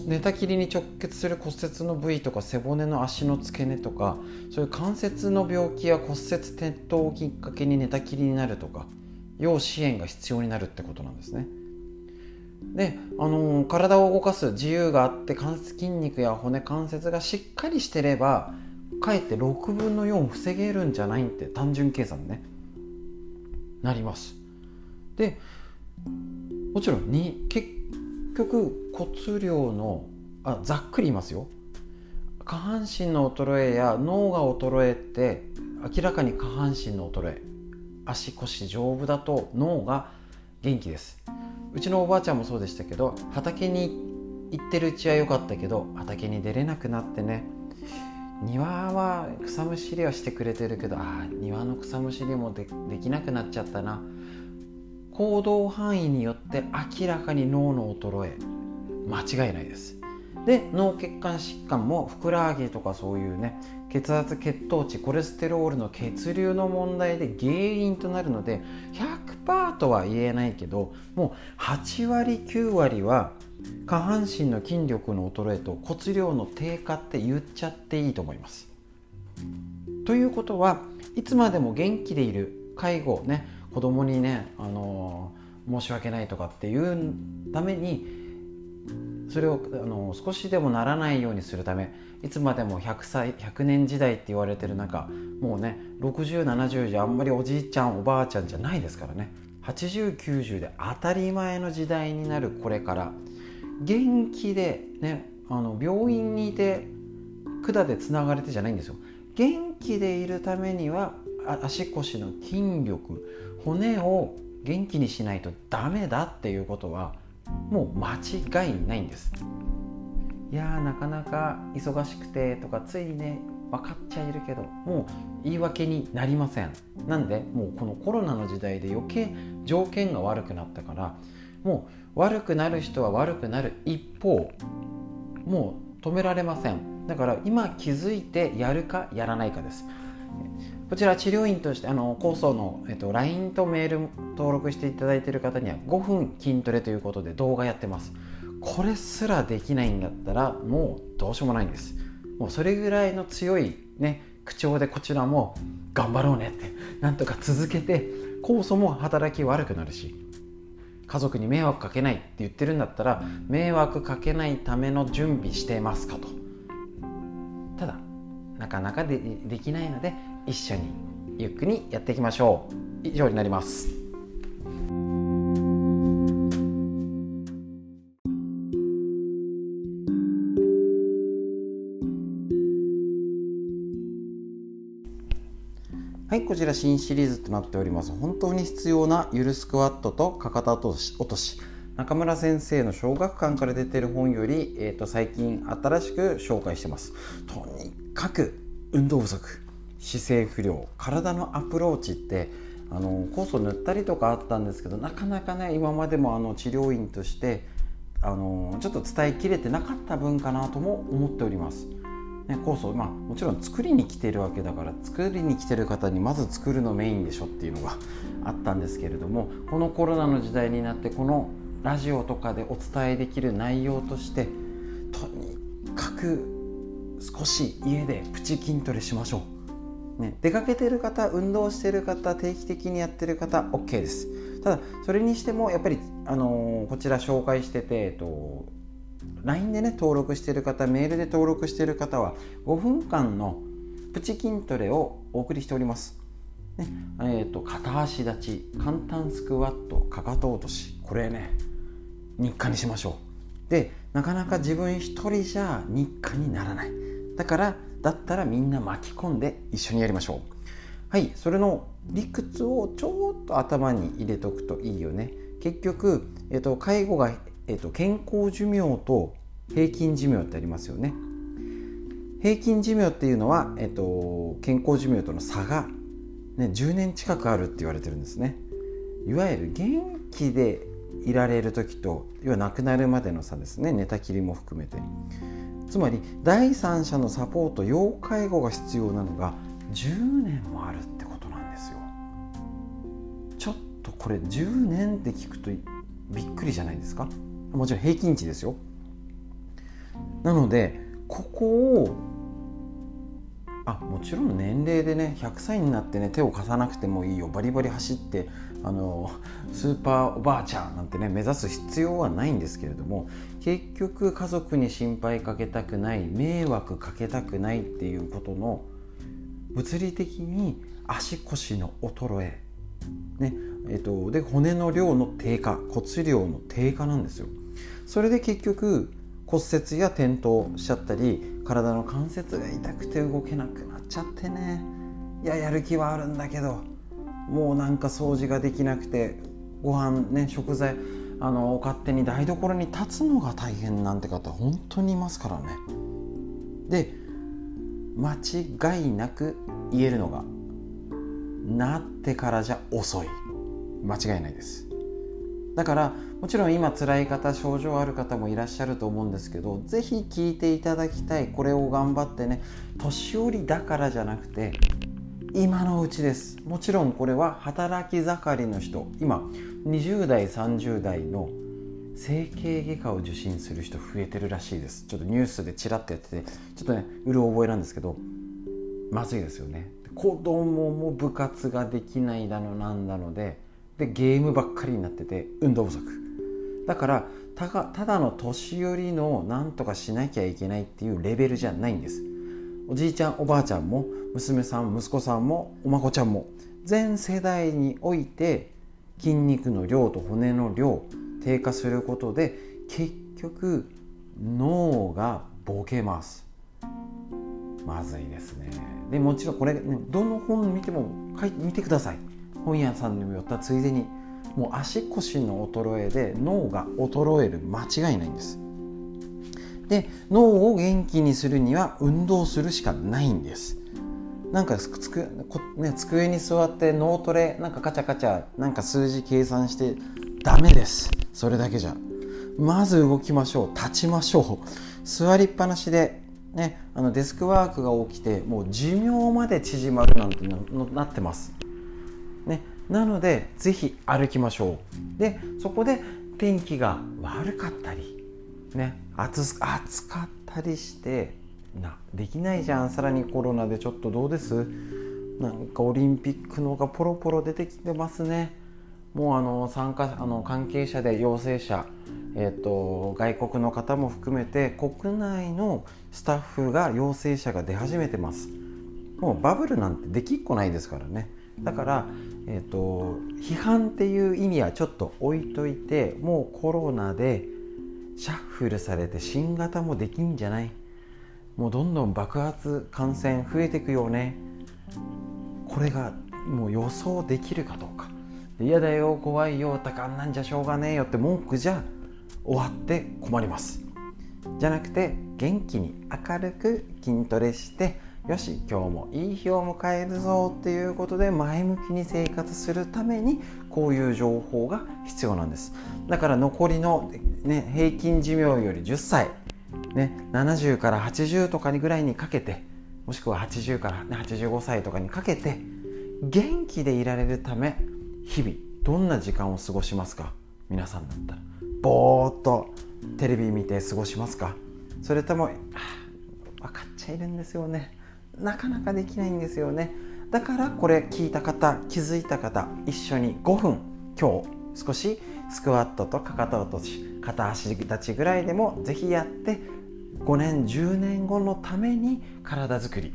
寝たきりに直結する骨折の部位とか背骨の足の付け根とかそういう関節の病気や骨折転倒をきっかけに寝たきりになるとか要支援が必要になるってことなんですね。で、あのー、体を動かす自由があって関節筋肉や骨関節がしっかりしてればかえって6分の4防げるんじゃないって単純計算ね。なります。でもちろん結局骨量のあざっくり言いますよ。下半身の衰えや脳が衰えて明らかに下半身の衰え。足腰丈夫だと脳が元気です。うちのおばあちゃんもそうでしたけど畑に行ってるうちは良かったけど畑に出れなくなってね。庭は草むしりはしてくれてるけどああ庭の草むしりもできなくなっちゃったな。行動範囲によって明らかに脳の衰え間違いないです。で脳血管疾患もふくらはぎとかそういうね血圧血糖値コレステロールの血流の問題で原因となるので100%とは言えないけどもう8割9割は下半身の筋力の衰えと骨量の低下って言っちゃっていいと思います。ということはいつまでも元気でいる介護ね子供にね、あのー、申し訳ないとかっていうためにそれをあの少しでもならないようにするためいつまでも100歳100年時代って言われてる中もうね6070じゃあんまりおじいちゃんおばあちゃんじゃないですからね8090で当たり前の時代になるこれから元気でねあの病院にいて管でつながれてじゃないんですよ。元気でいるためには足腰の筋力骨を元気にしないとダメだっていうことはもう間違いないんです。いやなかなか忙しくてとかついね分かっちゃいるけどもう言い訳になりません。なんでもうこのコロナの時代で余計条件が悪くなったからもう悪くなる人は悪くなる一方もう止められません。だから今気づいてやるかやらないかです。こちら治療院としてあの構想の、えっと、LINE とメール登録していただいている方には5分筋トレということで動画やってます。これすらできないんだったらもうどうしようもないんです。もうそれぐらいの強いね口調でこちらも頑張ろうねってなんとか続けて酵素も働き悪くなるし家族に迷惑かけないって言ってるんだったら迷惑かけないための準備してますかと。ただなかなかでできないので一緒にゆっくりやっていきましょう。以上になります。こちら新シリーズとなっております本当に必要なゆるスクワットとかかと落とし中村先生の小学館から出てる本より、えーと最近新しく紹介してますとにかく運動不足姿勢不良体のアプローチってあの酵素塗ったりとかあったんですけどなかなかね今までもあの治療院としてあのちょっと伝えきれてなかった分かなとも思っております。ね、酵素、まあ、もちろん作りに来てるわけだから作りに来てる方にまず作るのメインでしょっていうのが [laughs] あったんですけれどもこのコロナの時代になってこのラジオとかでお伝えできる内容としてとにかく少し家でプチ筋トレしましょう。ね、出かけてる方運動してる方定期的にやってる方 OK ですただそれにしてもやっぱり、あのー、こちら紹介してて、えっと、LINE でね登録してる方メールで登録してる方は5分間のプチ筋トレをお送りしております、ねえーと、片足立ち簡単スクワットかかと落とし。これね日課にしましょう。でなかなか自分一人じゃ日課にならない。だからだったらみんな巻き込んで一緒にやりましょう。はいそれの理屈をちょっと頭に入れとくといいよね。結局、えーと、介護が、えーと健康寿命と平均寿命ってありますよね。平均寿命っていうのは、えっと、健康寿命との差が、ね、10年近くあるって言われてるんですね。いわゆる元気でいられる時と要は亡くなるまでの差ですね。寝たきりも含めて。つまり第三者のサポート要介護が必要なのが10年もあるってことなんですよ。ちょっとこれ10年って聞くとびっくりじゃないですか。もちろん平均値ですよなのでここをあもちろん年齢でね100歳になってね手を貸さなくてもいいよバリバリ走ってあのスーパーおばあちゃんなんてね目指す必要はないんですけれども結局家族に心配かけたくない迷惑かけたくないっていうことの物理的に足腰の衰え、ねえっと、で骨の量の低下骨量の低下なんですよ。それで結局骨折や転倒しちゃったり体の関節が痛くて動けなくなっちゃってね。いややる気はあるんだけどもうなんか掃除ができなくてご飯ね食材あの勝手に台所に立つのが大変なんて方本当にいますからね。で間違いなく言えるのがなってからじゃ遅い。間違いないです。だからもちろん今辛い方症状ある方もいらっしゃると思うんですけど是非聞いていただきたいこれを頑張ってね年寄りだからじゃなくて今のうちです。もちろんこれは働き盛りの人今20代30代の整形外科を受診する人増えてるらしいです。ちょっとニュースでちらっとやっててちょっとねうる覚えなんですけどまずいですよね。子供も部活ができないだのなんだのででゲームばっかりになってて運動不足。だからたただの年寄りの何とかしなきゃいけないっていうレベルじゃないんです。おじいちゃんおばあちゃんも娘さん息子さんもお孫ちゃんも全世代において筋肉の量と骨の量低下することで結局脳がボケます。まずいですね。でもちろんこれ、ね、どの本見ても書い見てください。本屋さんにも寄ったついでにもう足腰の衰えで脳が衰える間違いないんです。で脳を元気にするには運動するしかないんです。なんかつく、ね、机に座って脳トレなんかカチャカチャなんか数字計算してダメです。それだけじゃ。まず動きましょう。立ちましょう。座りっぱなしでね、あのデスクワークが起きてもう寿命まで縮まるなんてなってます。ね、なのでぜひ歩きましょう。でそこで天気が悪かったり、ね、暑暑かったりしてなできないじゃん。さらにコロナでちょっとどうです？なんかオリンピックのがポロポロ出てきてますね。もうあの参加あの関係者で陽性者、えーと、外国の方も含めて国内のスタッフが陽性者が出始めてます。もうバブルなんてできっこないですからね。だから、えーと、批判っていう意味はちょっと置いといてもうコロナでシャッフルされて新型もできんじゃない。もうどんどん爆発感染増えていくよね。これがもう予想できるかどうか。嫌だよ怖いよたかんなんじゃしょうがねえよって文句じゃ終わって困ります。じゃなくて元気に明るく筋トレしてよし今日もいい日を迎えるぞっていうことで前向きに生活するためにこういう情報が必要なんです。だから残りの、ね、平均寿命より10歳、ね、70から80とかにぐらいにかけてもしくは80から、85歳とかにかけて元気でいられるため日々どんな時間を過ごしますか？皆さんだったら。ぼーっとテレビ見て過ごしますか？それとも、分かっちゃいるんですよね。なかなかできないんですよね。だからこれ聞いた方気づいた方一緒に5分今日少しスクワットとかかと落とし片足立ちぐらいでも是非やって5年10年後のために体づくり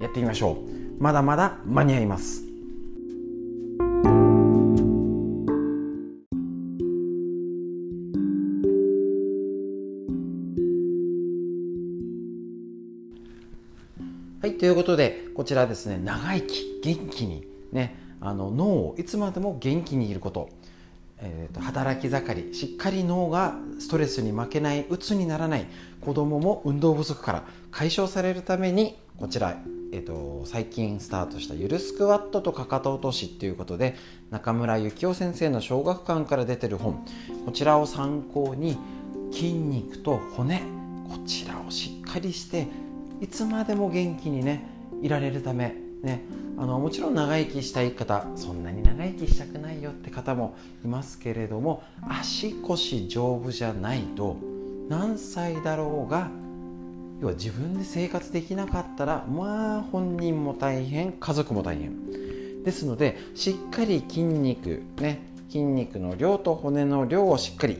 やってみましょう。まだまだ間に合います。ということでこちらですね長生き元気にねあの脳をいつまでも元気にいること。えーと、働き盛りしっかり脳がストレスに負けない鬱にならない子供も運動不足から解消されるためにこちら、えーと、最近スタートしたゆるスクワットとかかと落としっていうことで中村幸雄先生の小学館から出てる本。こちらを参考に筋肉と骨こちらをしっかりしていつまでも元気にねいられるためねあのもちろん長生きしたい方そんなに長生きしたくないよって方もいますけれども足腰丈夫じゃないと何歳だろうが要は自分で生活できなかったらまあ本人も大変家族も大変。ですのでしっかり筋肉ね筋肉の量と骨の量をしっかり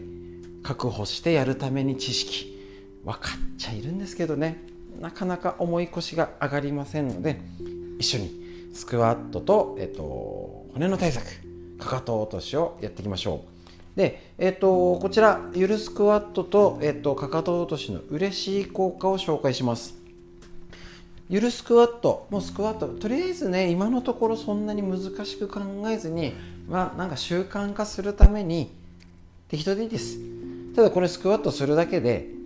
確保してやるために知識分かっちゃいるんですけどね。なかなか重い腰が上がりませんので一緒にスクワットと、えっと、骨の対策かかと落としをやっていきましょう。で、えっと、こちらゆるスクワットと、えっと、かかと落としの嬉しい効果を紹介します。ゆるスクワットもうスクワットとりあえずね今のところそんなに難しく考えずにまあなんか習慣化するために適当でいいです。ただこれスクワットするだけで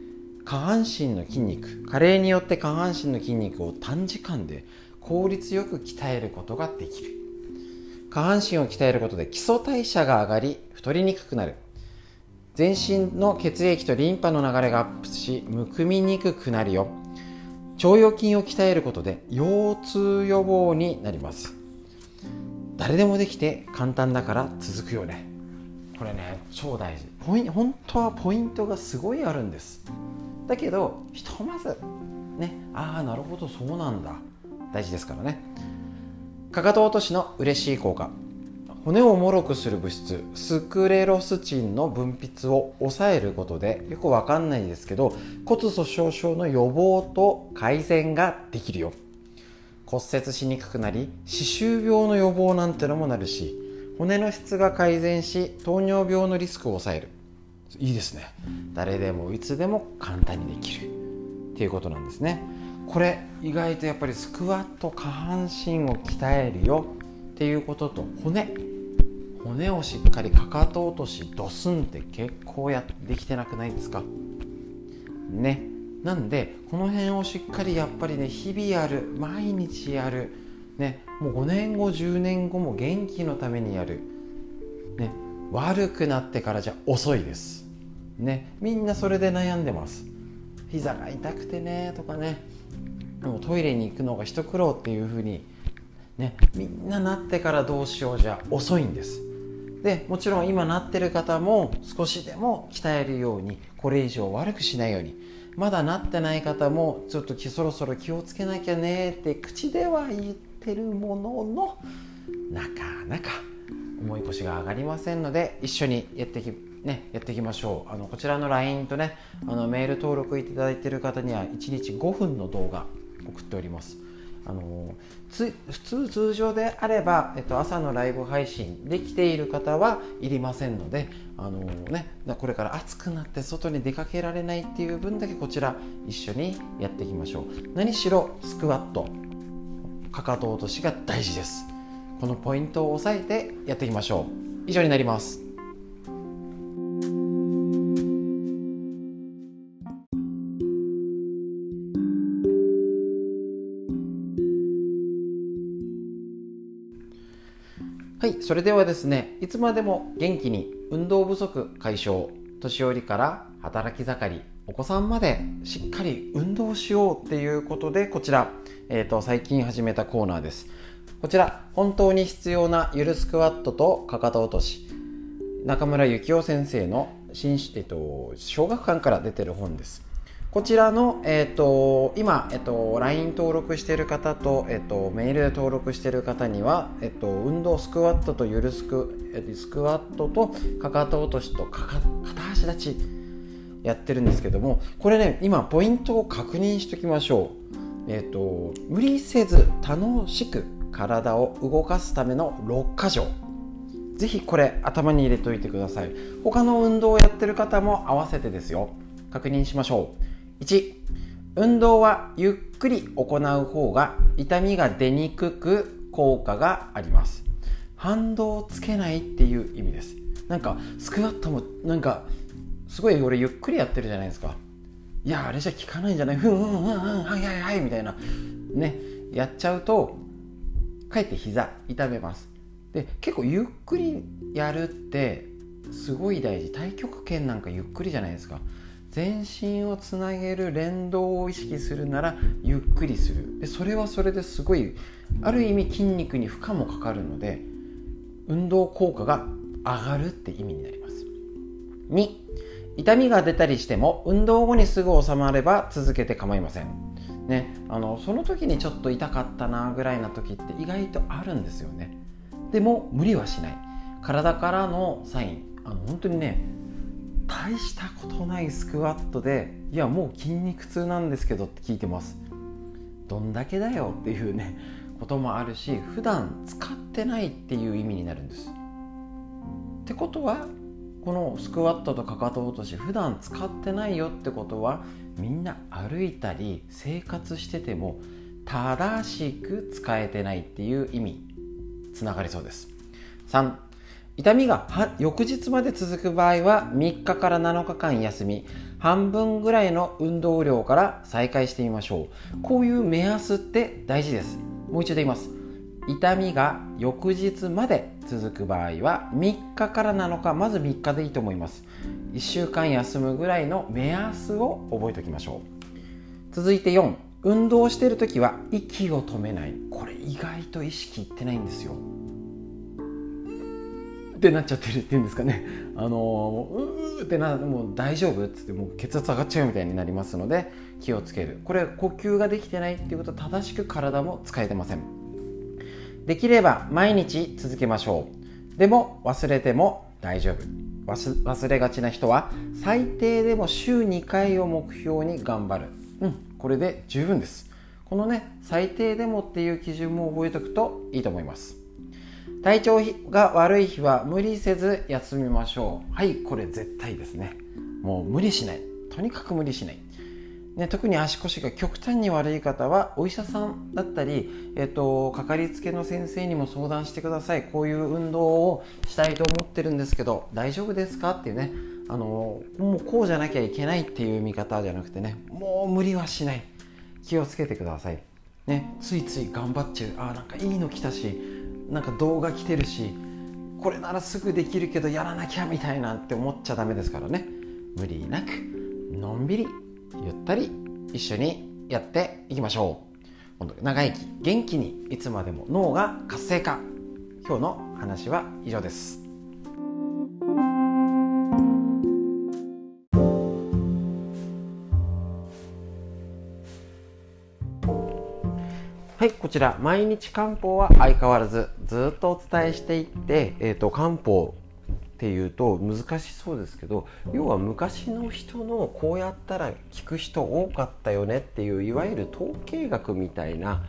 下半身の筋肉加齢によって下半身の筋肉を短時間で効率よく鍛えることができる。下半身を鍛えることで基礎代謝が上がり太りにくくなる。全身の血液とリンパの流れがアップしむくみにくくなるよ。腸腰筋を鍛えることで腰痛予防になります。誰でもできて簡単だから続くよね。これね超大事。ポイン本当はポイントがすごいあるんです。だけどひとまずねああなるほどそうなんだ。大事ですからね。かかと落としの嬉しい効果。骨をもろくする物質スクレロスチンの分泌を抑えることでよくわかんないですけど骨粗しょう症の予防と改善ができるよ。骨折しにくくなり歯周病の予防なんてのもなるし骨の質が改善し糖尿病のリスクを抑える。いいですね。誰でもいつでも簡単にできる。っていうことなんですね。これ意外とやっぱりスクワット下半身を鍛えるよ。っていうことと骨。骨をしっかりかかと落としドスンって結構やできてなくないですか？ね。なんでこの辺をしっかりやっぱりね日々やる毎日やるね。もう5年後10年後も元気のためにやる。悪くなってからじゃ遅いです。ね。みんなそれで悩んでます。膝が痛くてねとかね。もうトイレに行くのが一苦労っていうふうに、ね、みんななってからどうしようじゃ遅いんです。でもちろん今なってる方も少しでも鍛えるようにこれ以上悪くしないように。まだなってない方もちょっとそろそろ気をつけなきゃねって口では言ってるもののなかなか重い腰が上がりませんので一緒にやっていき,、ね、やっていきましょう。あのこちらの LINE とねあのメール登録いただいている方には1日5分の動画送っております。あの普通通常であれば、えっと、朝のライブ配信できている方はいりませんのであの、ね、これから暑くなって外に出かけられないっていう分だけこちら一緒にやっていきましょう。何しろスクワットかかと落としが大事です。このポイントを押さえてやっていきましょう。以上になります。はいそれではですねいつまでも元気に運動不足解消年寄りから働き盛りお子さんまでしっかり運動しようっていうことでこちら、えーと、最近始めたコーナーです。こちら本当に必要なゆるスクワットとかかと落とし。中村幸雄先生の新、えーと、小学館から出てる本です。こちらの、えーと、今、えーと、LINE 登録してる方と,、えーと、メールで登録してる方には、えー、と運動スクワットとゆるスク、え、スクワットとかかと落としとかか片足立ちやってるんですけどもこれね今ポイントを確認しておきましょう、えー、と無理せず楽しく体を動かすための6箇条。ぜひこれ頭に入れておいてください。他の運動をやってる方も合わせてですよ。確認しましょう。1運動はゆっくり行う方が痛みが出にくく効果があります。反動をつけないっていう意味です。なんかスクワットもなんかすごい俺ゆっくりやってるじゃないですか。いやあれじゃ効かないんじゃない？ふんふんふんふんはいはいはいみたいな。ねやっちゃうとかえって膝痛めます。で結構ゆっくりやるってすごい大事。太極拳なんかゆっくりじゃないですか。全身をつなげる連動を意識するならゆっくりする。でそれはそれですごいある意味筋肉に負荷もかかるので運動効果が上がるって意味になります。2痛みが出たりしても運動後にすぐ収まれば続けて構いません、ね、あのその時にちょっと痛かったなぐらいな時って意外とあるんですよね。でも無理はしない。体からのサイン。あの本当にね大したことないスクワットでいやもう筋肉痛なんですけどって聞いてます。どんだけだよっていうねこともあるし普段使ってないっていう意味になるんです。ってことはこのスクワットとかかと落とし普段使ってないよってことはみんな歩いたり生活してても正しく使えてないっていう意味つながりそうです。3痛みが翌日まで続く場合は3日から7日間休み。半分ぐらいの運動量から再開してみましょう。こういう目安って大事です。もう一度言います。痛みが翌日まで続く場合は3日から7日まず3日でいいと思います。1週間休むぐらいの目安を覚えておきましょう。続いて4運動してる時は息を止めない。これ意外と意識いってないんですよ。ってなっちゃってるっていうんですかね。あのうーってなもう大丈夫っつってもう血圧上がっちゃうみたいになりますので気をつける。これ呼吸ができてないっていうことは正しく体も使えてません。できれば毎日続けましょう。でも忘れても大丈夫。忘れがちな人は最低でも週2回を目標に頑張る。うんこれで十分です。このね最低でもっていう基準も覚えておくといいと思います。体調が悪い日は無理せず休みましょう。はいこれ絶対ですね。もう無理しない。とにかく無理しない。ね、特に足腰が極端に悪い方はお医者さんだったり、えっと、かかりつけの先生にも相談してください。こういう運動をしたいと思ってるんですけど大丈夫ですかっていうね。あのもうこうじゃなきゃいけないっていう見方じゃなくてねもう無理はしない。気をつけてください、ね、ついつい頑張っちゃう。あなんかいいの来たしなんか動画来てるしこれならすぐできるけどやらなきゃみたいなって思っちゃダメですからね。無理なくのんびりゆったり一緒にやっていきましょう。長生き元気にいつまでも脳が活性化。今日の話は以上です。はい、こちら。毎日漢方は相変わらずずっとお伝えしていって、えーと漢方っていうと難しそうですけど要は昔の人のこうやったら聞く人多かったよねっていういわゆる統計学みたいな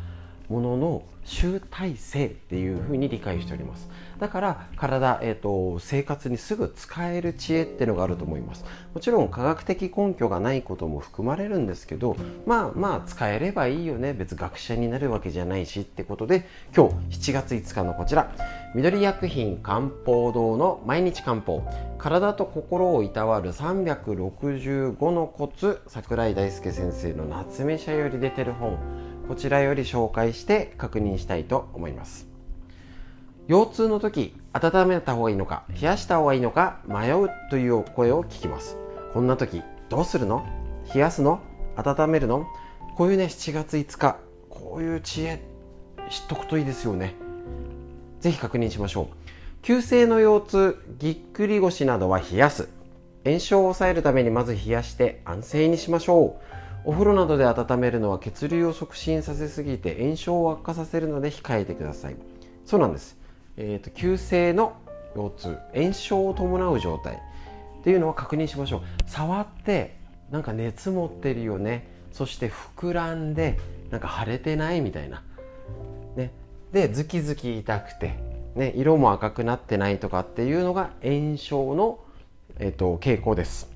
ものの集大成っていうふうに理解しております。だから体、えーと、生活にすぐ使える知恵ってのがあると思います。もちろん科学的根拠がないことも含まれるんですけどまあまあ使えればいいよね。別学者になるわけじゃないしってことで今日7月5日のこちら。緑薬品漢方堂の毎日漢方。体と心をいたわる365のコツ桜井大輔先生の夏目社より出てる本こちらより紹介して確認したいと思います。腰痛の時温めた方がいいのか冷やした方がいいのか迷うという声を聞きます。こんな時どうするの？冷やすの？温めるの？こういうね7月5日こういう知恵知っとくといいですよね。ぜひ確認しましょう。急性の腰痛ぎっくり腰などは冷やす。炎症を抑えるためにまず冷やして安静にしましょう。お風呂などで温めるのは血流を促進させすぎて炎症を悪化させるので控えてください。そうなんです、えーと、急性の腰痛炎症を伴う状態っていうのは確認しましょう。触ってなんか熱持ってるよね。そして膨らんでなんか腫れてないみたいな。ね。でズキズキ痛くてね色も赤くなってないとかっていうのが炎症のえーと、傾向です、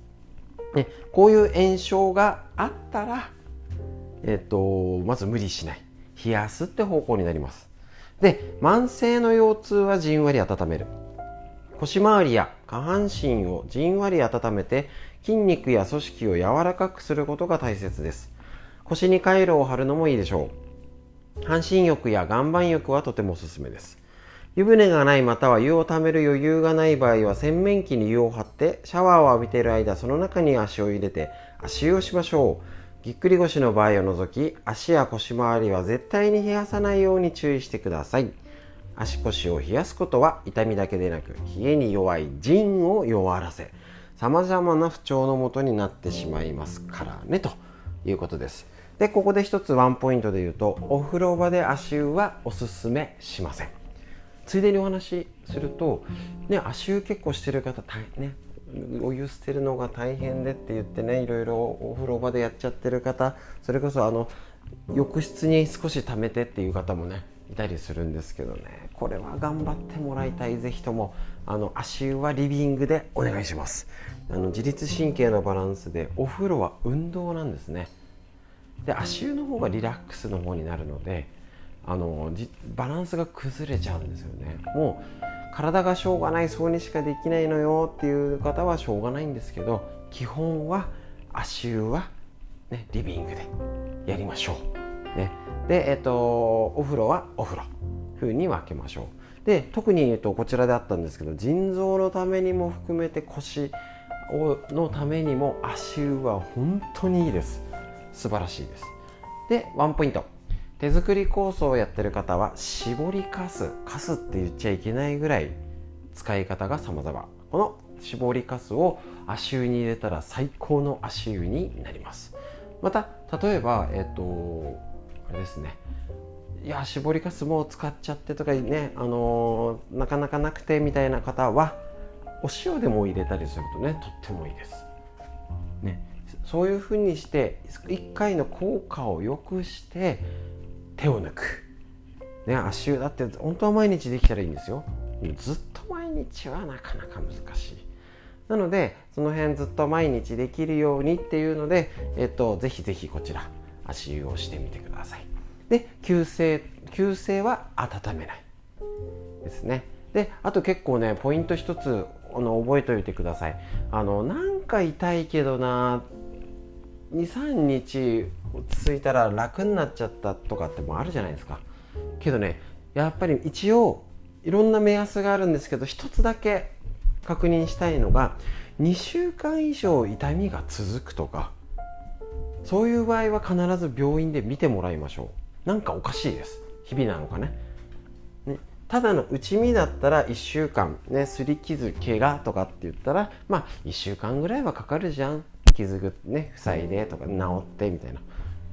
ね、こういう炎症があったら、えーと、まず無理しない。冷やすって方向になります。で慢性の腰痛はじんわり温める。腰回りや下半身をじんわり温めて筋肉や組織を柔らかくすることが大切です。腰に回路を貼るのもいいでしょう。半身浴や岩盤浴はとてもおすすめです。湯船がないまたは湯をためる余裕がない場合は洗面器に湯を張ってシャワーを浴びている間その中に足を入れて足湯をしましょう。ぎっくり腰の場合を除き足や腰回りは絶対に冷やさないように注意してください。足腰を冷やすことは痛みだけでなく冷えに弱い腎を弱らせ様々な不調のもとになってしまいますからねということです。でここで一つワンポイントで言うとお風呂場で足湯はおすすめしません。ついでにお話しすると、ね、足湯結構してる方大変ね。お湯捨てるのが大変でって言ってねいろいろお風呂場でやっちゃってる方それこそあの浴室に少し溜めてっていう方もねいたりするんですけどね。これは頑張ってもらいたい。ぜひともあの足湯はリビングでお願いします。あの自律神経のバランスでお風呂は運動なんですね。で足湯の方がリラックスの方になるのであのバランスが崩れちゃうんですよね。もう体がしょうがないそうにしかできないのよっていう方はしょうがないんですけど基本は足湯は、ね、リビングでやりましょう、ね、で、えっと、お風呂はお風呂風に分けましょう。で特に、えっと、こちらであったんですけど腎臓のためにも含めて腰のためにも足湯は本当にいいです。素晴らしいです。でワンポイント。手作り酵素をやってる方は絞りかすかすって言っちゃいけないぐらい使い方が様々。この絞りかすを足湯に入れたら最高の足湯になります。また例えばえっ、とあれですね。いや絞りかすも使っちゃってとかねあのー、なかなかなくてみたいな方はお塩でも入れたりするとねとってもいいです。ね。そういうふうにして1回の効果を良くして手を抜く、ね、足湯だって本当は毎日できたらいいんですよ。ずっと毎日はなかなか難しい。なのでその辺ずっと毎日できるようにっていうので、えっと、ぜひぜひこちら足湯をしてみてください。で急性急性は温めない。ですね。であと結構ねポイント一つあの覚えておいてください。あのなんか痛いけどな23日落ち着いたら楽になっちゃったとかってもあるじゃないですか。けどねやっぱり一応いろんな目安があるんですけど一つだけ確認したいのが2週間以上痛みが続くとかそういう場合は必ず病院で見てもらいましょう。なんかおかしいです。日々なのかね。ねただの内身だったら1週間ねすり傷怪我とかって言ったらまあ1週間ぐらいはかかるじゃん。傷ぐね塞いでとか治ってみたいな。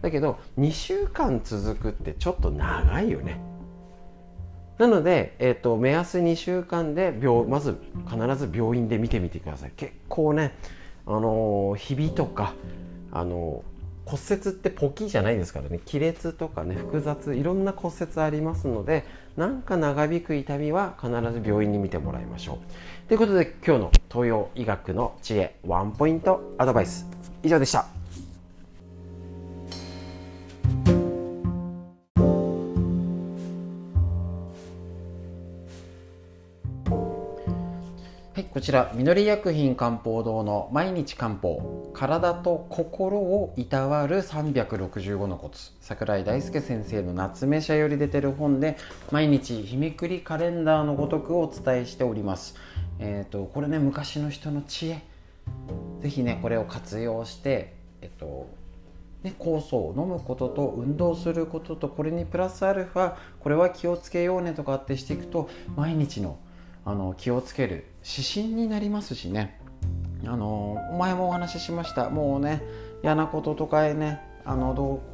だけど2週間続くってちょっと長いよね。なので、えーと、目安2週間で病まず必ず病院で見てみてください。結構ねあのー、ひびとかあのー、骨折ってポキじゃないですからね。亀裂とかね複雑いろんな骨折ありますのでなんか長引く痛みは必ず病院に見てもらいましょうということで今日の東洋医学の知恵ワンポイントアドバイス。以上でした。はいこちら、みのり薬品漢方堂の毎日漢方、体と心をいたわる365のコツ、桜井大輔先生の夏目社より出てる本で、毎日日めくりカレンダーのごとくお伝えしております。え、ー、と、これね、昔の人の知恵。ぜひね、これを活用して、えっと、ね、酵素を飲むことと運動することとこれにプラスアルファこれは気をつけようねとかってしていくと毎日のあの気をつける指針になりますしねあの前もお話ししましたもうね嫌なこととかへねあのどう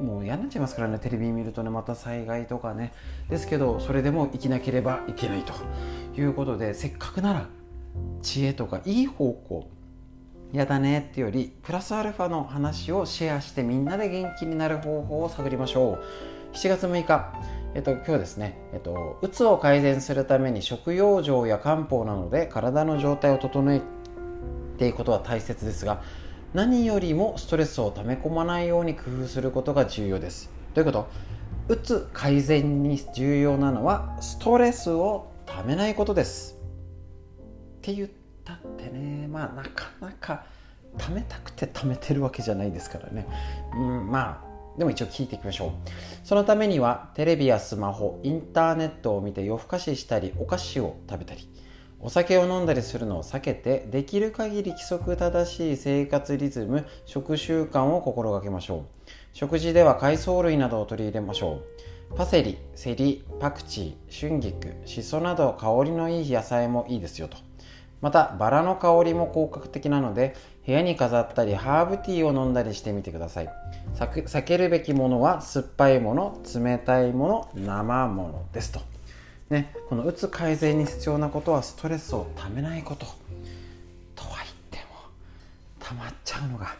もう嫌になっちゃいますからねテレビ見るとねまた災害とかね。ですけどそれでも生きなければいけないということでせっかくなら知恵とかいい方向やだねってよりプラスアルファの話をシェアしてみんなで元気になる方法を探りましょう。7月6日えっと、今日ですね、えっと、うつを改善するために食用状や漢方などで体の状態を整えていくことは大切ですが何よりもストレスを溜め込まないように工夫することが重要です。どういうこと？うつ改善に重要なのはストレスをためないことです。って言ったってね。まあなかなか貯めたくて貯めてるわけじゃないですからね。うんまあでも一応聞いていきましょう。そのためにはテレビやスマホインターネットを見て夜更かししたりお菓子を食べたり。お酒を飲んだりするのを避けてできる限り規則正しい生活リズム食習慣を心がけましょう。食事では海藻類などを取り入れましょう。パセリ、セリ、パクチー、春菊、シソなど香りのいい野菜もいいですよと。またバラの香りも効果的なので部屋に飾ったりハーブティーを飲んだりしてみてください。避けるべきものは酸っぱいもの冷たいもの生ものですと。ね、このうつ改善に必要なことはストレスをためないこととは言ってもたまっちゃうのが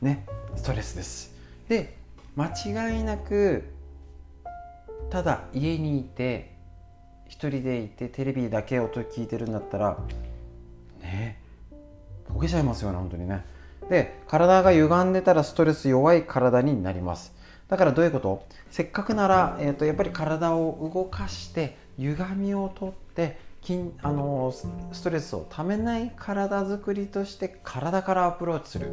ねストレスです。で間違いなくただ家にいて一人でいてテレビだけ音聞いてるんだったらねボケちゃいますよね本当にね。で体が歪んでたらストレス弱い体になります。だからどういうこと？せっかくなら、えーと、やっぱり体を動かして歪みを取って筋あのストレスをためない体づくりとして体からアプローチする。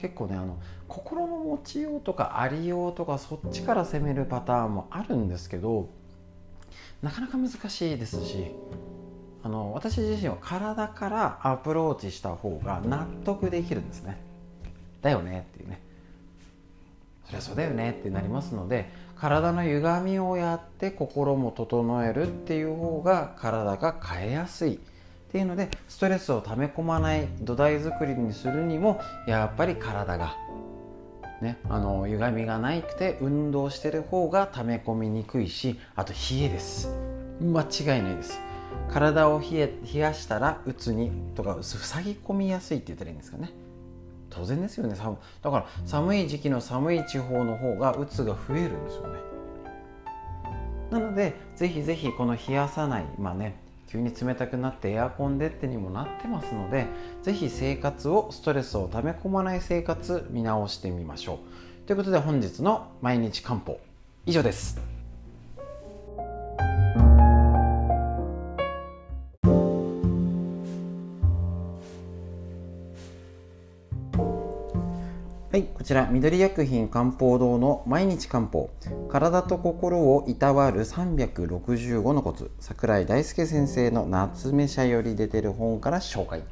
結構ねあの心の持ちようとかありようとかそっちから攻めるパターンもあるんですけどなかなか難しいですしあの私自身は体からアプローチした方が納得できるんですね。だよねっていうね。そりゃそうだよねってなりますので体の歪みをやって心も整えるっていう方が体が変えやすいっていうのでストレスを溜め込まない土台作りにするにもやっぱり体がね、あの歪みがないくて運動してる方が溜め込みにくいしあと冷えです。間違いないです。体を冷え冷やしたらうつにとか塞ぎ込みやすいって言ったらいいんですかね。当然ですよね。寒だから寒い時期の寒い地方の方がうつが増えるんですよね。なのでぜひぜひこの冷やさないまあね急に冷たくなってエアコンでってにもなってますのでぜひ生活をストレスを溜め込まない生活見直してみましょう。ということで本日の毎日漢方以上です。い、こちら緑薬品漢方堂の毎日漢方。体と心をいたわる365のコツ。桜井大輔先生の夏目社より出てる本から紹介。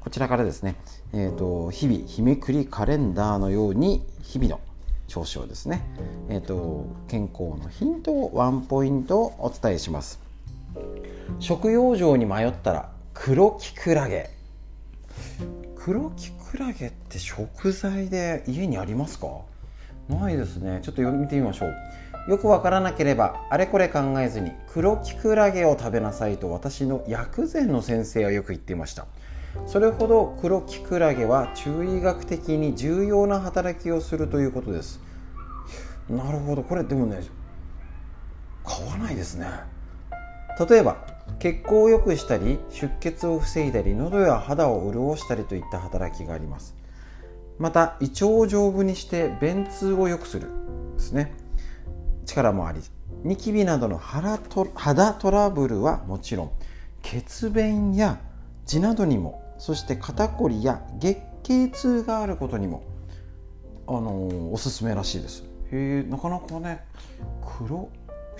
こちらからですね、えーと、日々日めくりカレンダーのように日々の調子をですね、えーと健康のヒントをワンポイントお伝えします。食用状に迷ったら黒きくらげ黒きくらげって食材で家にありますか？ないですね。ちょっと見てみましょう。よくわからなければあれこれ考えずに黒きくらげを食べなさいと私の薬膳の先生はよく言っていました。それほど黒きくらげは中医学的に重要な働きをするということです。なるほど。これでもね買わないですね。例えば血行を良くしたり出血を防いだり喉や肌を潤したりといった働きがあります。また胃腸を丈夫にして便通を良くするですね。力もありニキビなどの肌トラブルはもちろん血便や痔などにもそして肩こりや月経痛があることにもあのー、おすすめらしいです。へえなかなかね黒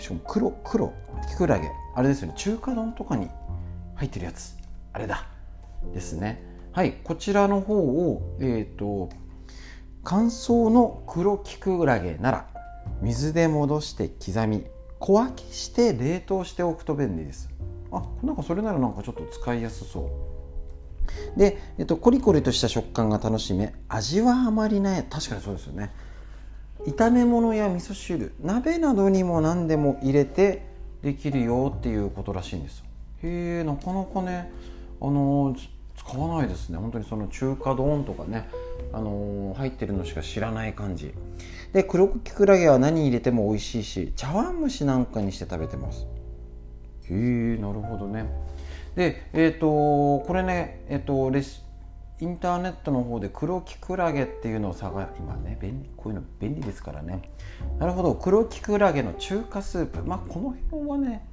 しかも黒黒キクラゲ。あれですよね。中華丼とかに入ってるやつ。あれだ。ですね。はい。こちらの方をえっ、ー、と乾燥の黒キクラゲなら水で戻して刻み小分けして冷凍しておくと便利です。あなんかそれならなんかちょっと使いやすそう。で、えっと、コリコリとした食感が楽しめ味はあまりない。確かにそうですよね。炒め物や味噌汁鍋などにも何でも入れてできるよっていうことらしいんですへえなかなかねあの使わないですね。本当にその中華丼とかねあの入ってるのしか知らない感じ。で黒きくらげは何入れても美味しいし茶碗蒸しなんかにして食べてます。へえなるほどね。でえっ、ー、とこれねえっ、ー、とレシインターネットの方で黒きくらげっていうのを探今ね便利こういうの便利ですからね。なるほど。黒きくらげの中華スープ。まあこの辺はね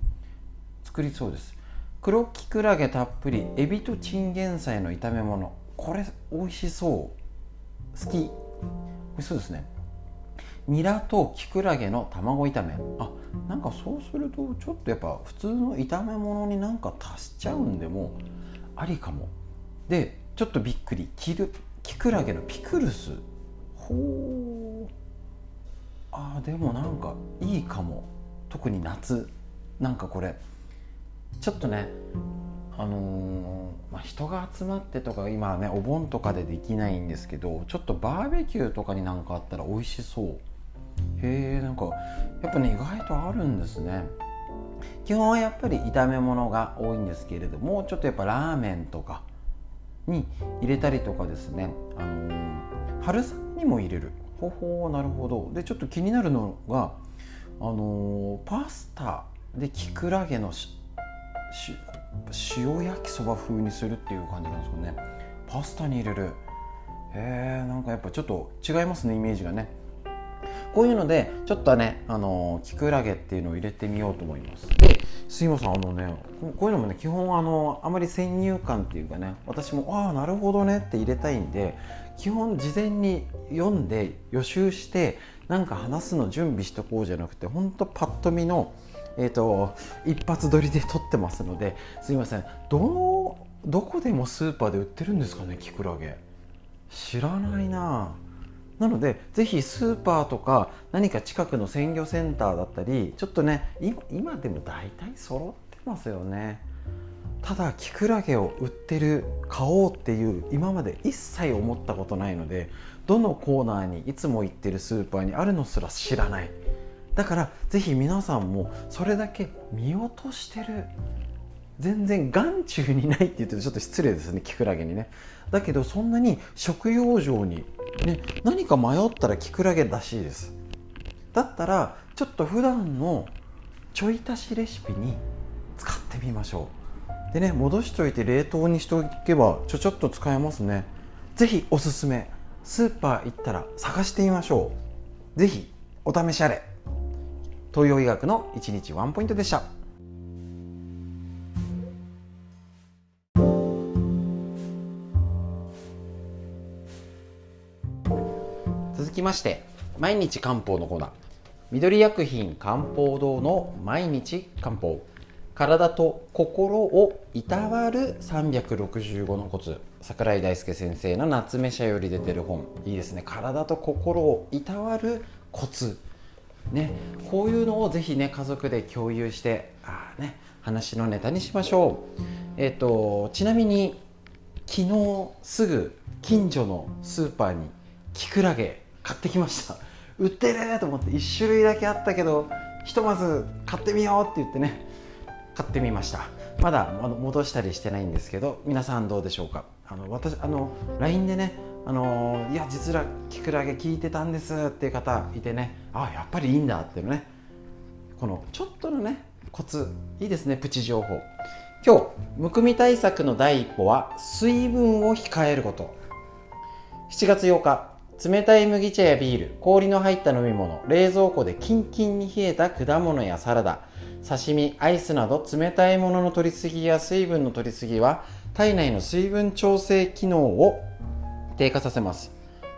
作りそうです。黒きくらげたっぷりエビとチンゲン菜の炒め物。これ美味しそう。好き。美味しそうですね。ニラときくらげの卵炒め。あなんかそうするとちょっとやっぱ普通の炒め物になんか足しちゃうんでもありかも。でちょっとびっくり。キルキクラゲのピクルス。ほう。あでもなんかいいかも。特に夏。なんかこれ。ちょっとねあのー、まあ、人が集まってとか今はねお盆とかでできないんですけどちょっとバーベキューとかになんかあったら美味しそう。へえんかやっぱね意外とあるんですね。基本はやっぱり炒め物が多いんですけれどもちょっとやっぱラーメンとかに入れたりとかですね、あのー、春雨にも入れるほほなるほど。でちょっと気になるのが、あのー、パスタできくらげの塩焼きそば風にするっていう感じなんですよね。パスタに入れる。へえんかやっぱちょっと違いますねイメージがね。こういうのでちょっとねあのきくらげっていうのを入れてみようと思います。で杉本さんあのねこういうのもね基本あのあまり先入観っていうかね私もああなるほどねって入れたいんで基本事前に読んで予習してなんか話すの準備しとこうじゃなくてほんとパッと見のえーと、一発撮りで撮ってますのですいませんどどこでもスーパーで売ってるんですかねきくらげ知らないななのでぜひスーパーとか何か近くの鮮魚センターだったりちょっとね今でも大体揃ってますよね。ただキクラゲを売ってる買おうっていう今まで一切思ったことないのでどのコーナーにいつも行ってるスーパーにあるのすら知らない。だからぜひ皆さんもそれだけ見落としてる全然眼中にないって言ってちょっと失礼ですねキクラゲにね。だけどそんなに食用上にね、何か迷ったらキクラゲらしいです。だったらちょっと普段のちょい足しレシピに使ってみましょう。でね戻しといて冷凍にしておけばちょちょっと使えますね。是非おすすめ。スーパー行ったら探してみましょう。是非お試しあれ。東洋医学の1日ワンポイントでした。きまして毎日漢方のコーナー。緑薬品漢方堂の毎日漢方。体と心をいたわる365のコツ。桜井大輔先生の夏目社より出てる本。いいですね。体と心をいたわるコツ。ね。こういうのをぜひね家族で共有してあね話のネタにしましょう。えっ、ー、とちなみに昨日すぐ近所のスーパーにキクラゲ買ってきました。売ってると思って1種類だけあったけどひとまず買ってみようって言ってね買ってみました。まだ戻したりしてないんですけど皆さんどうでしょうか？あの私あの LINE でねあのいや実はキクラゲ聞いてたんですっていう方いてねあやっぱりいいんだっていうねこのちょっとのねコツいいですねプチ情報。今日むくみ対策の第一歩は水分を控えること。7月8日冷たい麦茶やビール、氷の入った飲み物、冷蔵庫でキンキンに冷えた果物やサラダ、刺身、アイスなど冷たいものの取りすぎや水分の取りすぎは体内の水分調整機能を低下させます。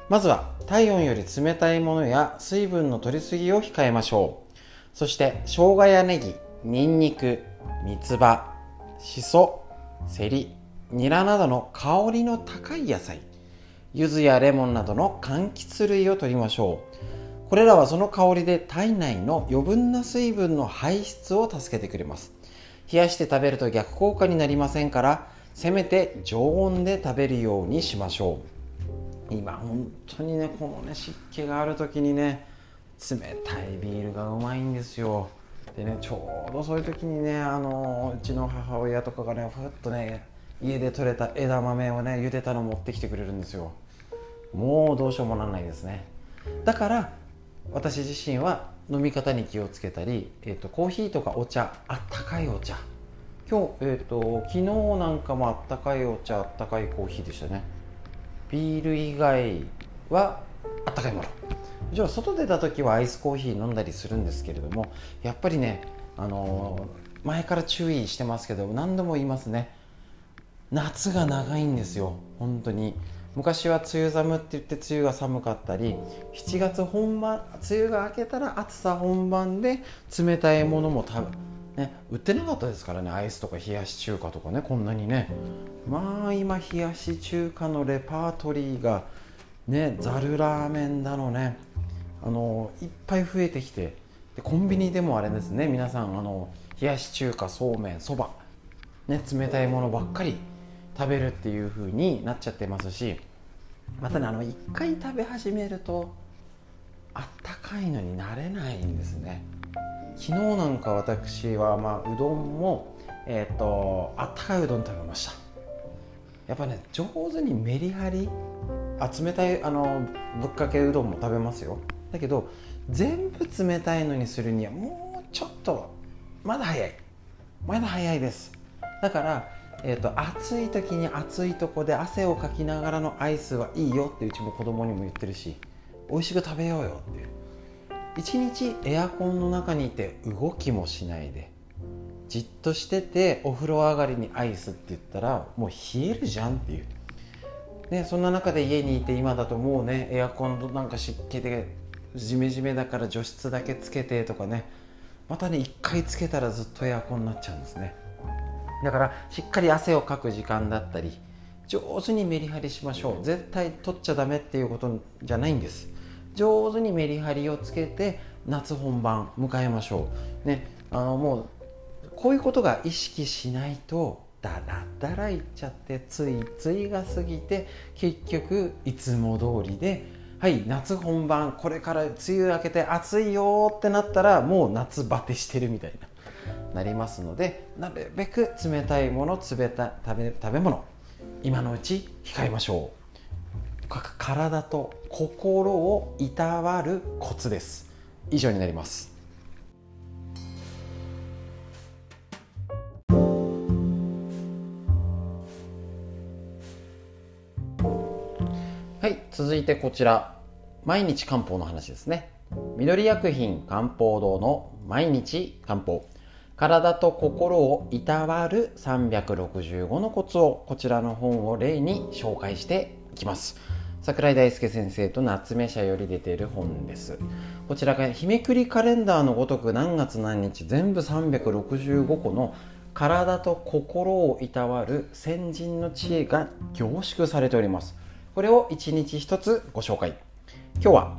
まずは体温より冷たいものや水分の取りすぎを控えましょう。そして生姜やネギ、ニンニク、三つ葉、しそ、セリ、ニラなどの香りの高い野菜、柚子やレモンなどの柑橘類を取りましょう。これらはその香りで体内の余分な水分の排出を助けてくれます。冷やして食べると逆効果になりませんからせめて常温で食べるようにしましょう。今本当にねこのね湿気がある時にね冷たいビールがうまいんですよ。でねちょうどそういう時にねあのうちの母親とかがねふっとね家で採れた枝豆をね茹でたの持ってきてくれるんですよ。もうどうしようもならないですね。だから私自身は飲み方に気をつけたり、えーと、コーヒーとかお茶あったかいお茶。今日、えーと、昨日なんかもあったかいお茶あったかいコーヒーでしたね。ビール以外はあったかいもの。じゃあ外出た時はアイスコーヒー飲んだりするんですけれどもやっぱりねあのー、前から注意してますけど何度も言いますね。夏が長いんですよ。本当に。昔は梅雨寒って言って梅雨が寒かったり7月本番梅雨が明けたら暑さ本番で冷たいものも食べ、ね、売ってなかったですからねアイスとか冷やし中華とかねこんなにね。まあ今冷やし中華のレパートリーがねざるラーメンだのねあのいっぱい増えてきてでコンビニでもあれですね皆さんあの冷やし中華そうめんそば、ね、冷たいものばっかり食べるっていう風になっちゃってますしまたねあの1回食べ始めるとあったかいのになれないんですね。昨日なんか私は、まあ、うどんも、えーと、あったかいうどん食べました。やっぱね上手にメリハリあ冷たいあのぶっかけうどんも食べますよ。だけど全部冷たいのにするにはもうちょっとまだ早い。まだ早いです。だからえーと、暑い時に暑いとこで汗をかきながらのアイスはいいよってうちも子供にも言ってるし美味しく食べようよって一日エアコンの中にいて動きもしないでじっとしててお風呂上がりにアイスって言ったらもう冷えるじゃんっていう、ね、そんな中で家にいて今だともうねエアコンなんか湿気でジメジメだから除湿だけつけてとかねまたね1回つけたらずっとエアコンになっちゃうんですね。だからしっかり汗をかく時間だったり上手にメリハリしましょう。絶対取っちゃダメっていうことじゃないんです。上手にメリハリをつけて夏本番迎えましょう。ねあのもうこういうことが意識しないとだらだらいっちゃってついついが過ぎて結局いつも通りではい夏本番これから梅雨明けて暑いよってなったらもう夏バテしてるみたいな。なりますのでなるべく冷たいもの冷た食べ食べ物今のうち控えましょう。体と心をいたわるコツです。以上になります。はい続いてこちら。毎日漢方の話ですね。緑薬品漢方堂の毎日漢方。体と心をいたわる365のコツをこちらの本を例に紹介していきます。桜井大輔先生と夏目社より出ている本です。こちらが日めくりカレンダーのごとく何月何日全部365個の体と心をいたわる先人の知恵が凝縮されております。これを一日一つご紹介。今日は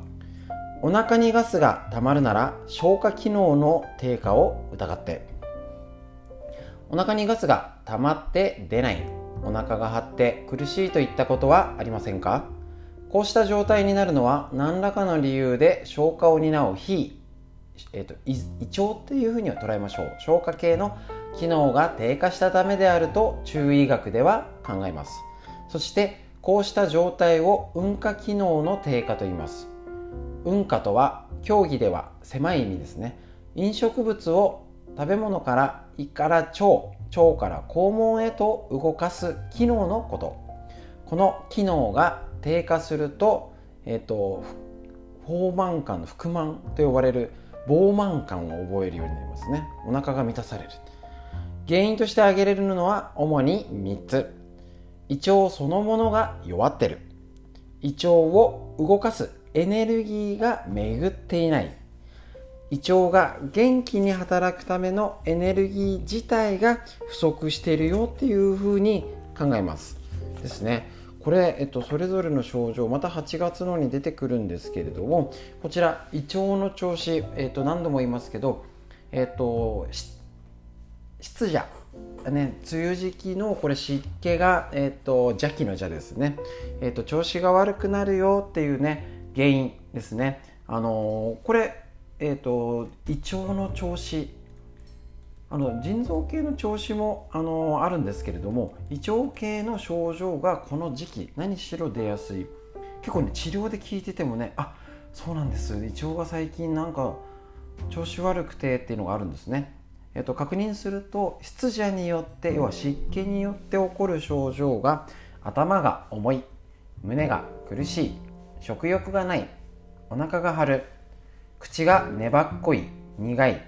お腹にガスがたまるなら消化機能の低下を疑って。お腹にガスが溜まって出ない。お腹が張って苦しいといったことはありませんか？こうした状態になるのは何らかの理由で消化を担う非、えーと、胃腸っていうふうには捉えましょう。消化系の機能が低下したためであると中医学では考えます。そしてこうした状態を運化機能の低下と言います。運化とは競技では狭い意味ですね。飲食物を食べ物から胃から腸腸から肛門へと動かす機能のこと。この機能が低下すると,、えーと、飽満感の腹満と呼ばれる膨満感を覚えるようになりますね。お腹が満たされる。原因として挙げれるのは主に3つ。胃腸そのものが弱ってる。胃腸を動かすエネルギーが巡っていない。胃腸が元気に働くためのエネルギー自体が不足しているよっていうふうに考えます。ですね。これ、えっと、それぞれの症状また8月のに出てくるんですけれどもこちら胃腸の調子、えっと、何度も言いますけど、えっと、湿邪ね、梅雨時期のこれ湿気が、えーと、邪気の邪ですね、えーと、調子が悪くなるよっていうね原因ですね。あのー、これ、えーと、胃腸の調子。あの腎臓系の調子も、あのー、あるんですけれども胃腸系の症状がこの時期何しろ出やすい。結構ね治療で聞いててもねあそうなんです。胃腸が最近なんか調子悪くてっていうのがあるんですね。えっと、確認すると湿邪によって要は湿気によって起こる症状が頭が重い胸が苦しい食欲がないお腹が張る口が粘っこい苦い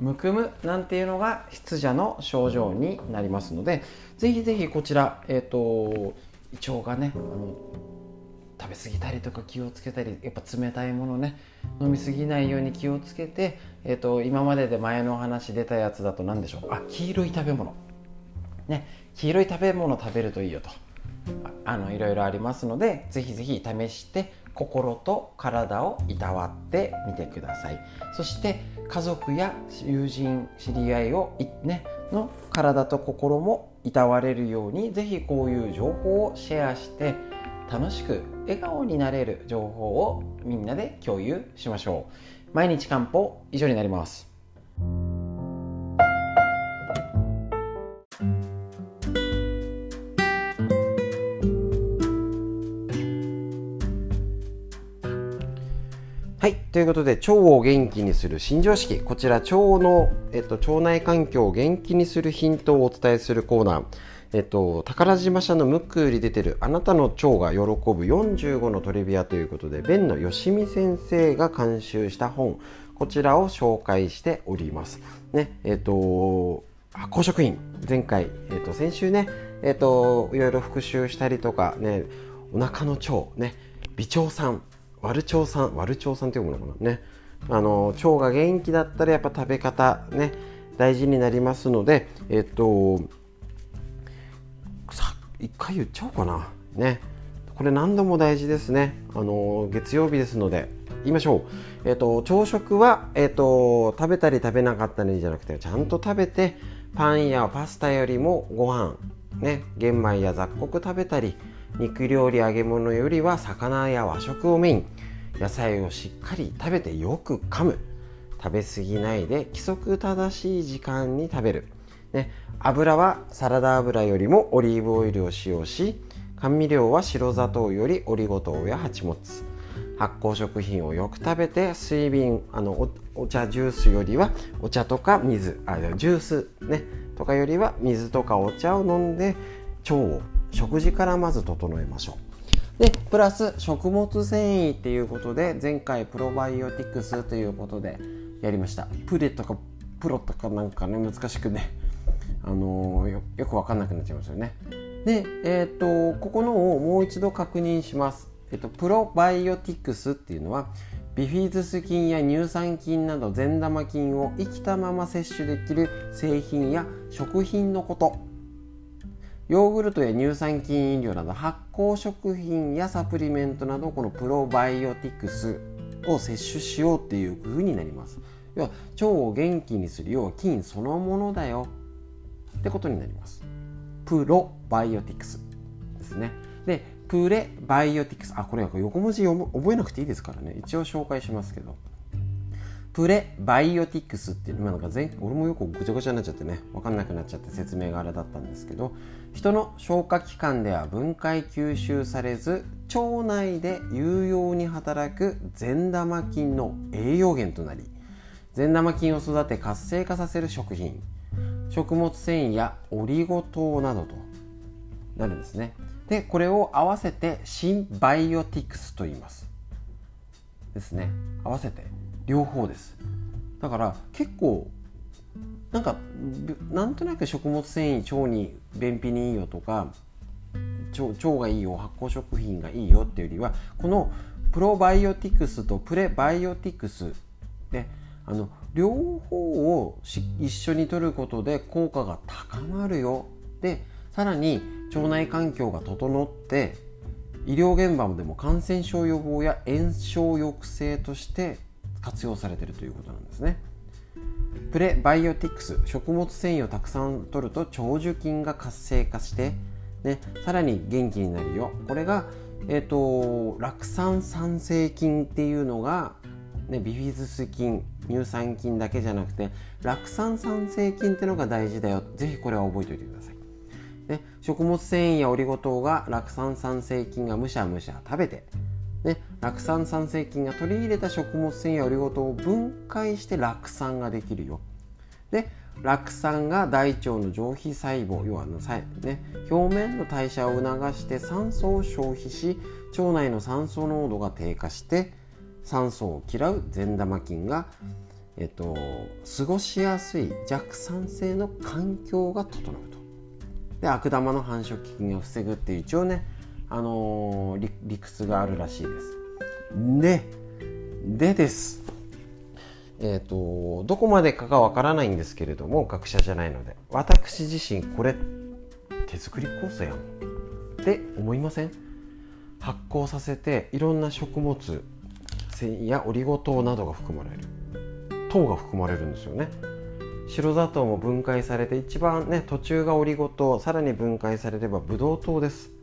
むくむなんていうのが湿邪の症状になりますのでぜひぜひこちら、えーと、胃腸がねあの食べ過ぎたりとか気をつけたりやっぱ冷たいものね飲み過ぎないように気をつけて、えーと、今までで前のお話出たやつだと何でしょう。あ黄色い食べ物。ね黄色い食べ物食べるといいよと。あのいろいろありますのでぜひぜひ試して心と体をいたわってみてください。そして家族や友人知り合いをねの体と心もいたわれるようにぜひこういう情報をシェアして楽しく笑顔になれる情報をみんなで共有しましょう。毎日漢方以上になります。ということで腸を元気にする新常識。こちら腸の、えっと、腸内環境を元気にするヒントをお伝えするコーナー。えっと、宝島社のムックより出てるあなたの腸が喜ぶ45のトリビアということで、弁のよしみ先生が監修した本、こちらを紹介しております。ね、えっと、発酵食品、前回、えっと、先週ね、えっと、いろいろ復習したりとか、ね、お腹の腸、ね、微腸酸、悪腸酸、悪腸酸って読むのかな？ね。あの、腸が元気だったらやっぱ食べ方ね、大事になりますので、えっとさ、一回言っちゃおうかな。ね。これ何度も大事ですね。あの月曜日ですので。言いましょう。えっ、と朝食はえっ、と食べたり食べなかったりじゃなくてちゃんと食べてパンやパスタよりもご飯ね。玄米や雑穀食べたり肉料理揚げ物よりは魚や和食をメイン。野菜をしっかり食べてよく噛む。食べ過ぎないで規則正しい時間に食べる。ね、油はサラダ油よりもオリーブオイルを使用し甘味料は白砂糖よりオリゴ糖や蜂蜜発酵食品をよく食べて水瓶あのお茶ジュースよりはお茶とか水。あジュースね。とかよりは水とかお茶を飲んで腸を食事からまず整えましょうでプラス食物繊維っていうことで前回プロバイオティクスということでやりましたプレとかプロとかなんかね難しくねあのよよく分かんなくなっちゃいますよね。で、えーと、ここのをもう一度確認します。えっと、プロバイオティクスっていうのはビフィズス菌や乳酸菌など善玉菌を生きたまま摂取できる製品や食品のことヨーグルトや乳酸菌飲料など発酵食品やサプリメントなどこのプロバイオティクスを摂取しようっていう風になります。要は腸を元気にする要は菌そのものだよってことになります。プロバイオティクスですね。でプレバイオティクス。あこれ横文字覚えなくていいですからね。一応紹介しますけど。プレバイオティクスっていう今なんか全俺もよくぐちゃぐちゃになっちゃってね分かんなくなっちゃって説明があれだったんですけど人の消化器官では分解吸収されず腸内で有用に働く善玉菌の栄養源となり善玉菌を育て活性化させる食品食物繊維やオリゴ糖などとなるんですね。でこれを合わせてシンバイオティクスと言います。ですね。合わせて両方です。だから結構なんかなんとなく食物繊維腸に便秘にいいよとか腸腸がいいよ発酵食品がいいよっていうよりはこのプロバイオティクスとプレバイオティクスであの両方を一緒に取ることで効果が高まるよ。でさらに腸内環境が整って医療現場でも感染症予防や炎症抑制として活用されているということなんですね。プレバイオティクス食物繊維をたくさん摂ると長寿菌が活性化して、ね、さらに元気になるよ。これが、えーと、酪酸酸性菌っていうのが、ね、ビフィズス菌乳酸菌だけじゃなくて酪酸酸性菌っていうのが大事だよ。ぜひこれは覚えておいてください。ね、食物繊維やオリゴ糖が酪酸酸性菌がむしゃむしゃ食べてね、酪酸酸性菌が取り入れた食物繊維やオリゴ糖を分解して酪酸ができるよ。で酪酸が大腸の上皮細胞要はの、ね、表面の代謝を促して酸素を消費し腸内の酸素濃度が低下して酸素を嫌う善玉菌が、えっと、過ごしやすい弱酸性の環境が整うと。で悪玉の繁殖菌を防ぐっていう一応ねあのー、理屈があるらしいです。で、でです。えっ、ー、と、どこまでかがわからないんですけれども、学者じゃないので、私自身これ手作り酵素やん。って思いません？発酵させていろんな食物繊維やオリゴ糖などが含まれる。糖が含まれるんですよね。白砂糖も分解されて一番ね途中がオリゴ糖さらに分解されればブドウ糖です。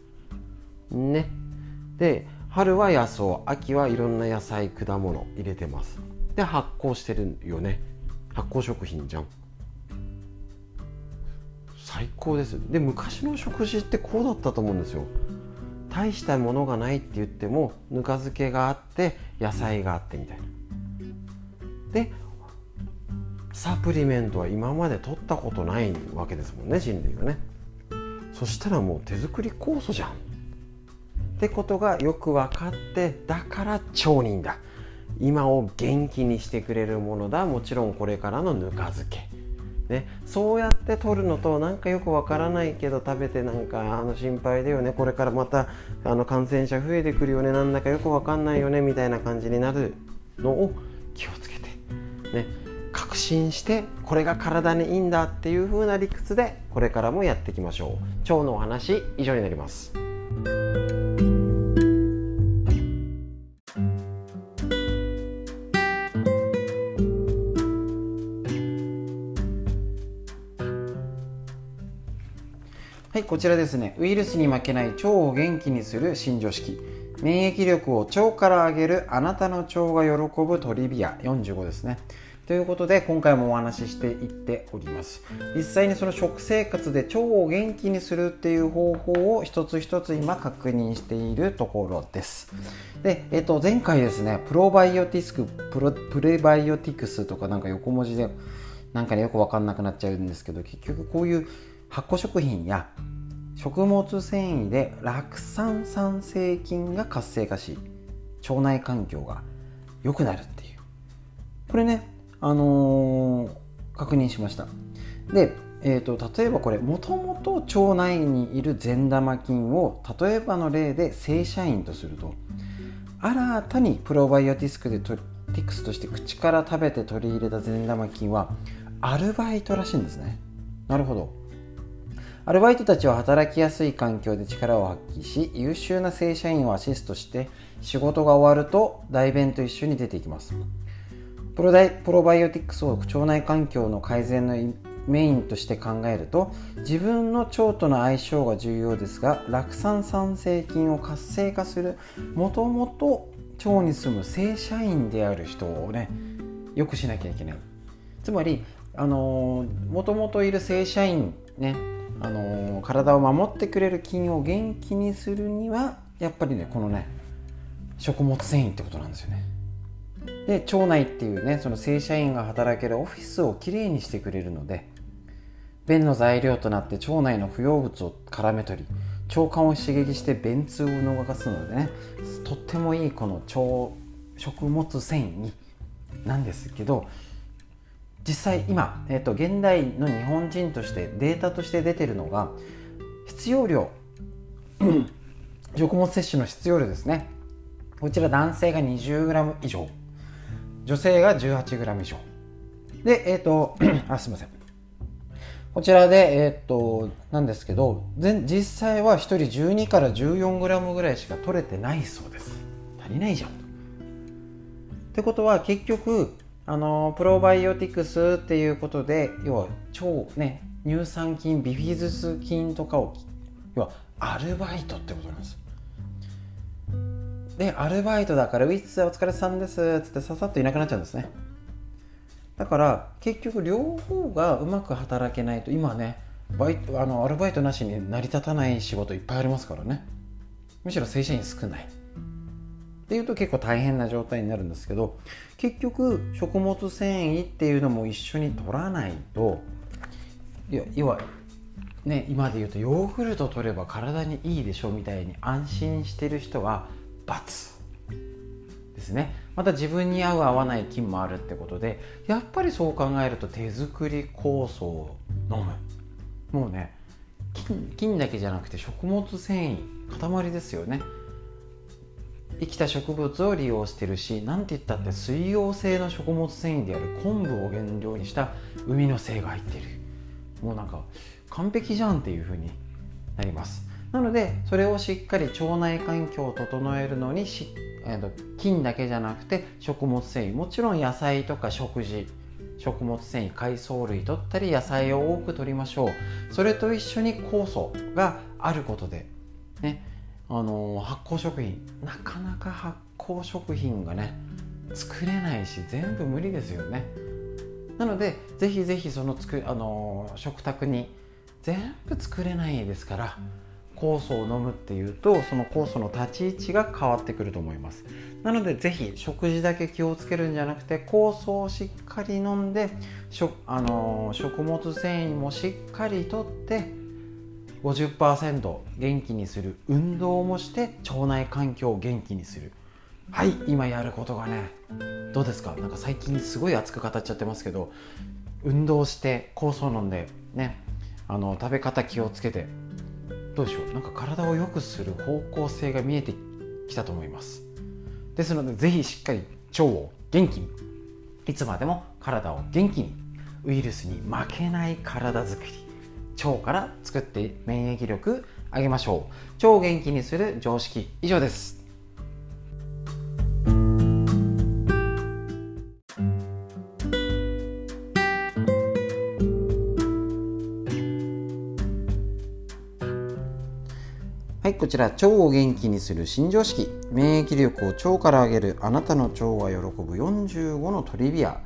ね。で春は野草秋はいろんな野菜果物入れてます。で発酵してるよね。発酵食品じゃん。最高です。で昔の食事ってこうだったと思うんですよ。大したものがないって言ってもぬか漬けがあって野菜があってみたいな。でサプリメントは今まで取ったことないわけですもんね人類がね。そしたらもう手作り酵素じゃん。ってことがよく分かってだから町人だ。今を元気にしてくれるものだ。もちろんこれからのぬか漬け、ね、そうやって取るのとなんかよくわからないけど食べてなんかあの心配だよね。これからまたあの感染者増えてくるよね。なんだかよくわかんないよね。みたいな感じになるのを気をつけて。ね。確信してこれが体にいいんだっていう風な理屈でこれからもやっていきましょう。腸のお話以上になります。はいこちらですね。ウイルスに負けない腸を元気にする新常識。免疫力を腸から上げるあなたの腸が喜ぶトリビア。45ですね。ということで今回もお話ししていっております。実際にその食生活で腸を元気にするっていう方法を一つ一つ今確認しているところです。で、えっと、前回ですねプロバイオティスクプロプレバイオティクスとかなんか横文字でなんかねよく分かんなくなっちゃうんですけど結局こういう発酵食品や食物繊維で酪酸酸性菌が活性化し腸内環境が良くなるっていう。これねあのー、確認しました。で、えーと、例えばこれもともと腸内にいる善玉菌を例えばの例で正社員とすると新たにプロバイオティスクでティクスとして口から食べて取り入れた善玉菌はアルバイトらしいんですね。なるほど。アルバイトたちは働きやすい環境で力を発揮し優秀な正社員をアシストして仕事が終わると代弁と一緒に出ていきます。プロダイプロバイオティクスを腸内環境の改善のメインとして考えると自分の腸との相性が重要ですが酪酸酸性菌を活性化するもともと腸に住む正社員である人をねよくしなきゃいけない。つまりあのもともといる正社員ねあの体を守ってくれる菌を元気にするにはやっぱりねこのね食物繊維ってことなんですよね。で腸内っていうねその正社員が働けるオフィスをきれいにしてくれるので便の材料となって腸内の不要物を絡め取り腸管を刺激して便通を逃すのでねとってもいいこの腸食物繊維になんですけど実際今、えーと、現代の日本人としてデータとして出てるのが必要量。食物摂取の必要量ですね。こちら男性が 20g 以上。女性が 18g 以上。でえっ、[clears throat] ー、とあすいません。こちらでえっ、ー、となんですけど実際は1人12から 14g ぐらいしか取れてないそうです。足りないじゃんってことは結局あのプロバイオティクスっていうことで要は超ね乳酸菌ビフィズス菌とかを要はアルバイトってことなんです。でアルバイトだから「ウィッスお疲れさんです」っつってささっといなくなっちゃうんですね。だから結局両方がうまく働けないと今ねバイあのアルバイトなしに成り立たない仕事いっぱいありますからね。むしろ正社員少ない。っていうと結構大変な状態になるんですけど結局食物繊維っていうのも一緒に取らないといや要はね今で言うとヨーグルト取れば体にいいでしょみたいに安心してる人は×ですね。また自分に合う合わない菌もあるってことでやっぱりそう考えると手作り酵素を飲む。もうね菌菌だけじゃなくて食物繊維塊ですよね。生きた植物を利用してるし何て言ったって水溶性の食物繊維である昆布を原料にした海の精が入っている。もうなんか完璧じゃんっていう風になります。なのでそれをしっかり腸内環境を整えるのにし、えー、菌だけじゃなくて食物繊維もちろん野菜とか食事食物繊維海藻類取ったり野菜を多く取りましょう。それと一緒に酵素があることでねあの発酵食品。なかなか発酵食品がね作れないし全部無理ですよね。なのでぜひぜひそのつくあの食卓に全部作れないですから酵素を飲むっていうとその酵素の立ち位置が変わってくると思います。なのでぜひ食事だけ気をつけるんじゃなくて酵素をしっかり飲んで食あの食物繊維もしっかりとって50%元気にする。運動もして腸内環境を元気にする。はい今やることがねどうですか？なんか最近すごい熱く語っちゃってますけど運動して酵素飲んでねあの食べ方気をつけてどうでしょう？なんか体を良くする方向性が見えてきたと思います。ですのでぜひしっかり腸を元気にいつまでも体を元気にウイルスに負けない体づくり。腸から作って免疫力上げましょう。腸元気にする常識。以上です。はい、こちら。腸を元気にする新常識。免疫力を腸から上げるあなたの腸は喜ぶ。45のトリビア。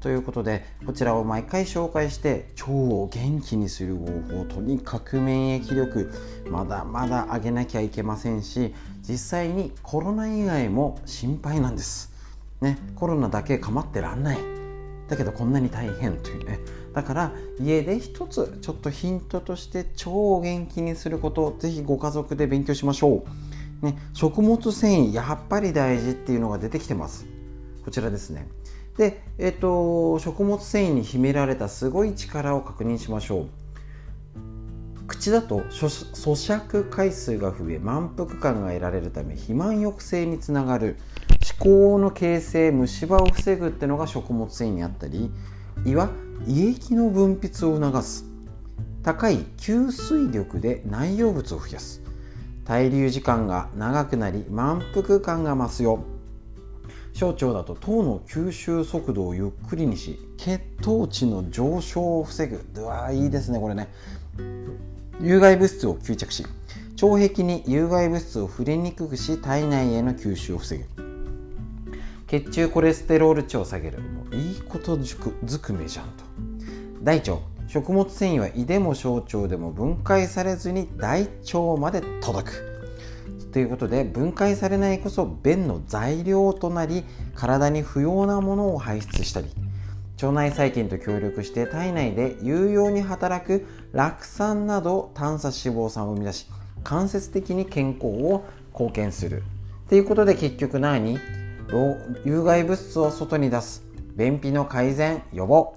ということでこちらを毎回紹介して腸を元気にする方法とにかく免疫力まだまだ上げなきゃいけませんし実際にコロナ以外も心配なんです。ねコロナだけ構ってらんない。だけどこんなに大変というね。だから家で一つちょっとヒントとして超元気にすることをぜひご家族で勉強しましょう、ね、食物繊維やっぱり大事っていうのが出てきてます。こちらですね。で、えっと、食物繊維に秘められたすごい力を確認しましょう。口だと咀嚼回数が増え満腹感が得られるため肥満抑制につながる。思考の形成虫歯を防ぐってのが食物繊維にあったり胃は胃液の分泌を促す。高い吸水力で内容物を増やす。滞留時間が長くなり満腹感が増すよ。小腸だと糖の吸収速度をゆっくりにし血糖値の上昇を防ぐ。うわいいですねこれね。有害物質を吸着し腸壁に有害物質を触れにくくし体内への吸収を防ぐ。血中コレステロール値を下げる。もういいことずくめじゃんと。大腸食物繊維は胃でも小腸でも分解されずに大腸まで届く。ということで分解されないこそ便の材料となり体に不要なものを排出したり腸内細菌と協力して体内で有用に働く酪酸など短鎖脂肪酸を生み出し間接的に健康を貢献する。ということで結局何？有害物質を外に出す。便秘の改善予防。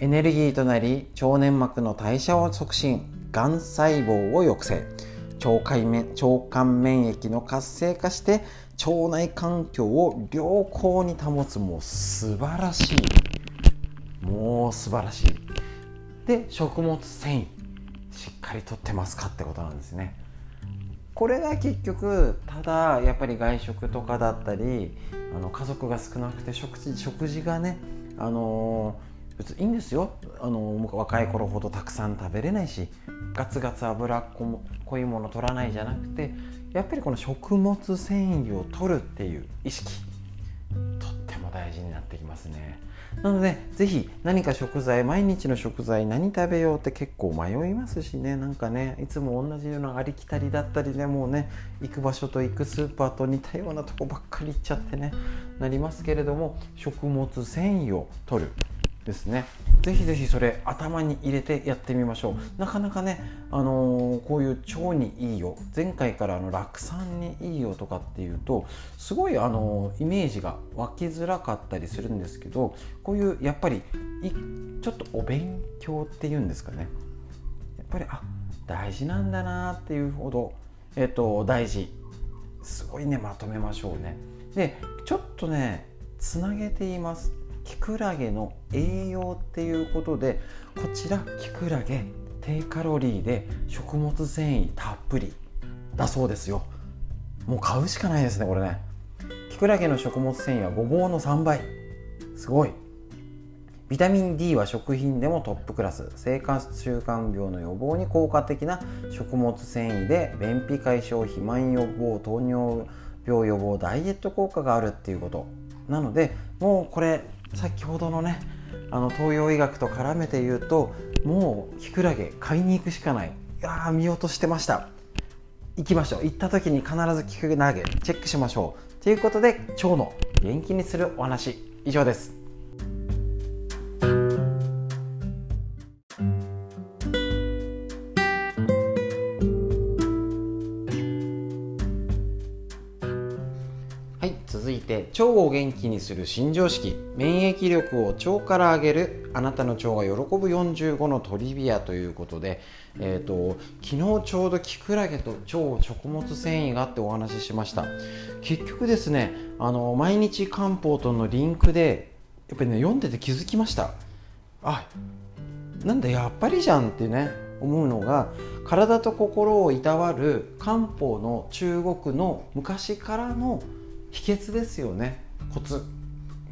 エネルギーとなり腸粘膜の代謝を促進。がん細胞を抑制。腸管免腸管免疫の活性化して腸内環境を良好に保つもう素晴らしい。もう素晴らしい。で食物繊維しっかりとってますかってことなんですね。これが結局ただやっぱり外食とかだったりあの家族が少なくて食事食事がねあの別にいいんですよ。あの若い頃ほどたくさん食べれないしガツガツ脂っこいもの取らないじゃなくてやっぱりこの食物繊維を取るっていう意識とっても大事になってきますね。なのでぜひ何か食材毎日の食材何食べようって結構迷いますしね。なんかねいつも同じようなありきたりだったりねもうね行く場所と行くスーパーと似たようなとこばっかり行っちゃってねなりますけれども食物繊維を取る。ですね。ぜひぜひそれ頭に入れてやってみましょう。なかなかね、あのー、こういう腸にいいよ。前回からあの酪酸にいいよとかっていうとすごい、あのー、イメージが湧きづらかったりするんですけどこういうやっぱりちょっとお勉強っていうんですかね。やっぱりあ大事なんだなっていうほど、えっと、大事。すごいねまとめましょうね。でちょっとねつなげています。キクラゲの栄養っていうことでこちらキクラゲ低カロリーで食物繊維たっぷりだそうですよ。もう買うしかないですねこれね。キクラゲの食物繊維はごぼうの3倍。すごい。ビタミン D は食品でもトップクラス。生活習慣病の予防に効果的な食物繊維で便秘解消肥満予防糖尿病予防ダイエット効果があるっていうこと。なのでもうこれ先ほどのねあの東洋医学と絡めて言うともうキクラゲ買いに行くしかない。いや見落としてました。行きましょう。行った時に必ずキクラゲチェックしましょう。ということで腸の元気にするお話以上です。腸を元気にする新常識免疫力を腸から上げるあなたの腸が喜ぶ45のトリビアということで、えーと、昨日ちょうどキクラゲと腸食物繊維があってお話ししました。結局ですねあの毎日漢方とのリンクでやっぱりね読んでて気づきました。あなんだやっぱりじゃんってね思うのが体と心をいたわる漢方の中国の昔からの秘訣ですよね。コツ。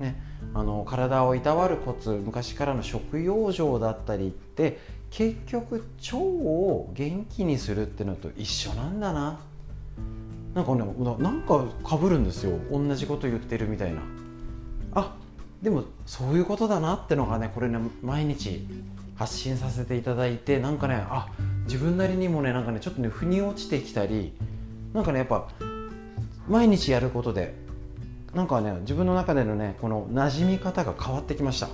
ね。あの体をいたわるコツ。昔からの食養生だったりって結局腸を元気にするってのと一緒なんだな。なんかねなんかかぶるんですよ。同じこと言ってるみたいな。あでもそういうことだなってのがねこれね毎日発信させていただいてなんかねあ自分なりにもねなんかねちょっとね腑に落ちてきたりなんかねやっぱ毎日やることでなんかね自分の中でのねこの馴染み方が変わってきました。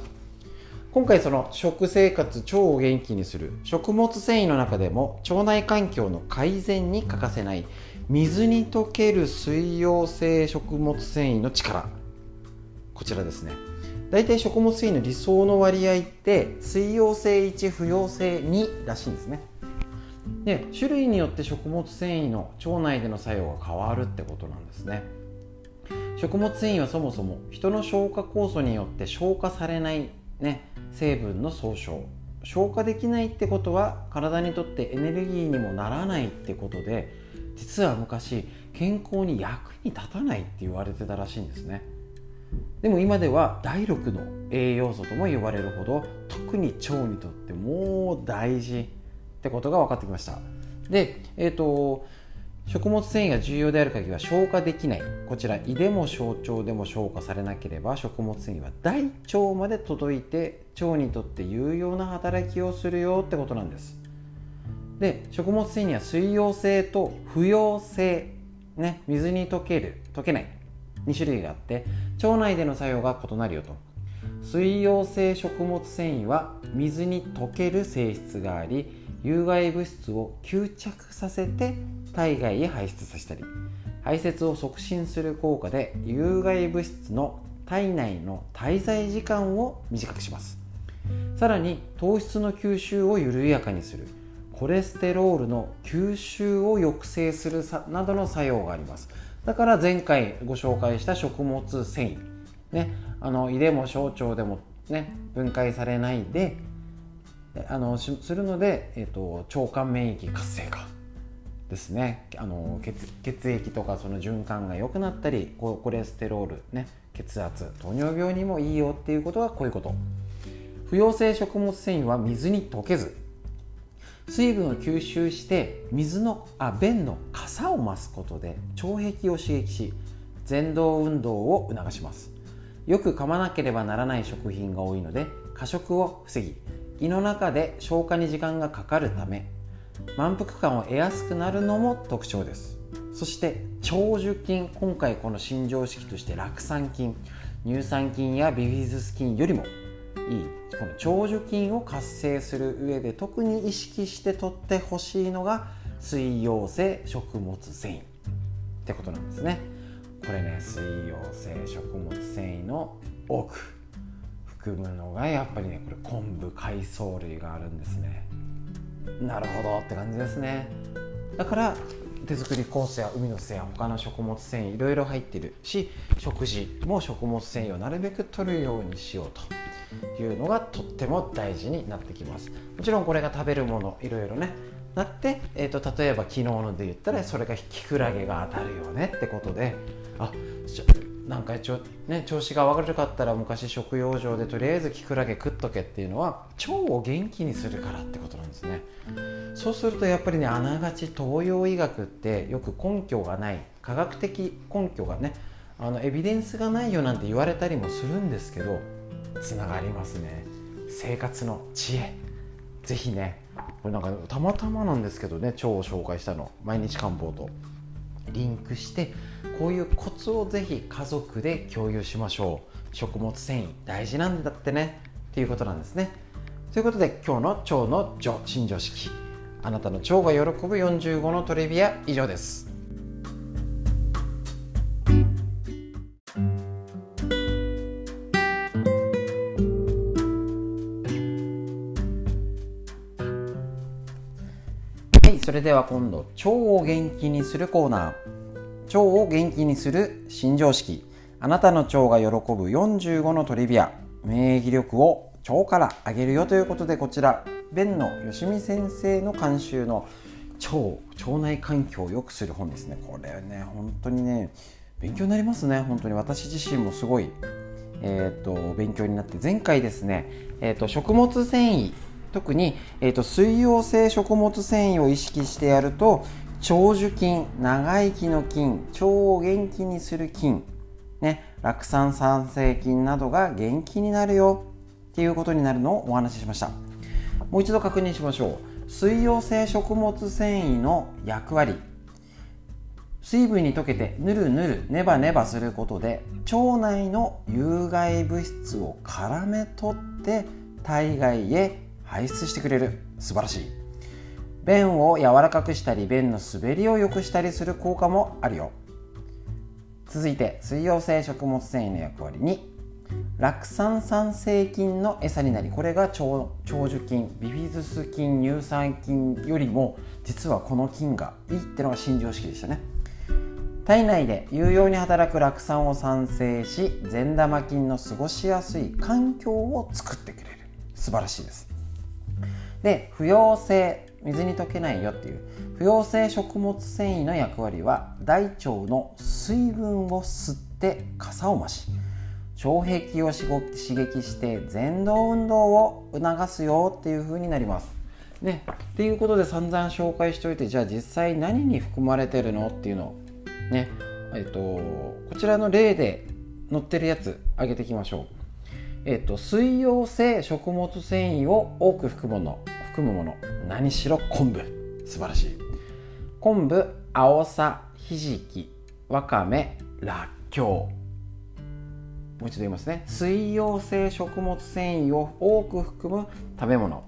今回その食生活腸を元気にする食物繊維の中でも腸内環境の改善に欠かせない水に溶ける水溶性食物繊維の力。こちらですね。大体食物繊維の理想の割合って水溶性1不溶性2らしいんですね。で種類によって食物繊維の腸内での作用が変わるってことなんですね。食物繊維はそもそも人の消化酵素によって消化されない、ね、成分の総称。消化できないってことは体にとってエネルギーにもならないってことで実は昔健康に役に立たないって言われてたらしいんですね。でも今では第6の栄養素とも呼ばれるほど特に腸にとってもう大事。ってことが分かってきました。で、えーと、食物繊維が重要である限りは消化できない。こちら胃でも小腸でも消化されなければ食物繊維は大腸まで届いて腸にとって有用な働きをするよってことなんです。で食物繊維には水溶性と不溶性ね水に溶ける溶けない2種類があって腸内での作用が異なるよと。水溶性食物繊維は水に溶ける性質があり有害物質を吸着させて体外へ排出させたり排泄を促進する効果で有害物質の体内の滞在時間を短くします。さらに糖質の吸収を緩やかにするコレステロールの吸収を抑制するなどの作用があります。だから前回ご紹介した食物繊維ねあの胃でも小腸でもね分解されないであのするので、えーと、腸管免疫活性化ですね。あの血血液とかその循環が良くなったりコレステロールね血圧糖尿病にもいいよっていうことはこういうこと。不溶性食物繊維は水に溶けず水分を吸収して水のあ便の傘を増すことで腸壁を刺激し蠕動運動を促します。よく噛まなければならない食品が多いので過食を防ぎ胃の中で消化に時間がかかるため満腹感を得やすくなるのも特徴です。そして長寿菌今回この新常識として酪酸菌乳酸菌やビフィズス菌よりもいいこの長寿菌を活性する上で特に意識して取ってほしいのが水溶性食物繊維。ってことなんですね。これね水溶性食物繊維の多く含むのがやっぱりねこれ昆布海藻類があるんですね。なるほどって感じですね。だから手作り酵素や海の精や他の食物繊維いろいろ入ってるし食事も食物繊維をなるべく取るようにしようというのがとっても大事になってきます。もちろんこれが食べるものいろいろねなって、えーと、例えば昨日ので言ったらそれがキクラゲが当たるよねってことであなんかちょ、ね、調子が悪かったら昔食用上でとりあえずキクラゲ食っとけっていうのは腸を元気にするからってことなんですね。そうするとやっぱりねあながち東洋医学ってよく根拠がない科学的根拠がねあのエビデンスがないよなんて言われたりもするんですけどつながりますね。生活の知恵。ぜひねこれなんかたまたまなんですけどね腸を紹介したの。毎日漢方と。リンクしてこういうコツをぜひ家族で共有しましょう。食物繊維大事なんだってね。っていうことなんですね。ということで今日の腸の助新常識。あなたの腸が喜ぶ45のトレビア以上です。では今度腸を元気にするコーナー。腸を元気にする新常識。あなたの腸が喜ぶ45のトリビア。免疫力を腸から上げるよということでこちら。弁のよしみ先生の監修の腸。腸内環境を良くする本ですね。これね本当にね勉強になりますね。本当に。私自身もすごいえーと、勉強になって前回ですね、えーと、食物繊維特に、えーと水溶性食物繊維を意識してやると長寿菌長生きの菌腸を元気にする菌ね酪酸酸性菌などが元気になるよっていうことになるのをお話ししました。もう一度確認しましょう。水溶性食物繊維の役割。水分に溶けてぬるぬるネバネバすることで腸内の有害物質を絡め取って体外へ排出してくれる。素晴らしい。便を柔らかくしたり便の滑りを良くしたりする効果もあるよ。続いて水溶性食物繊維の役割に酪酸酸性菌の餌になりこれが長寿菌ビフィズス菌乳酸菌よりも実はこの菌がいいってのが新常識でしたね。体内で有用に働く酪酸を産生し善玉菌の過ごしやすい環境を作ってくれる。素晴らしいです。で不溶性水に溶けないよっていう不溶性食物繊維の役割は大腸の水分を吸って傘を増し腸壁を刺激して蠕動運動を促すよっていう風になります。ね、っていうことで散々紹介しておいてじゃあ実際何に含まれてるのっていうのをねえっとこちらの例で載ってるやつ上げていきましょう。えっと水溶性食物繊維を多く含むもの含むもの何しろ昆布。素晴らしい。昆布青さひじきわかめらっきょう。もう一度言いますね。水溶性食物繊維を多く含む食べ物。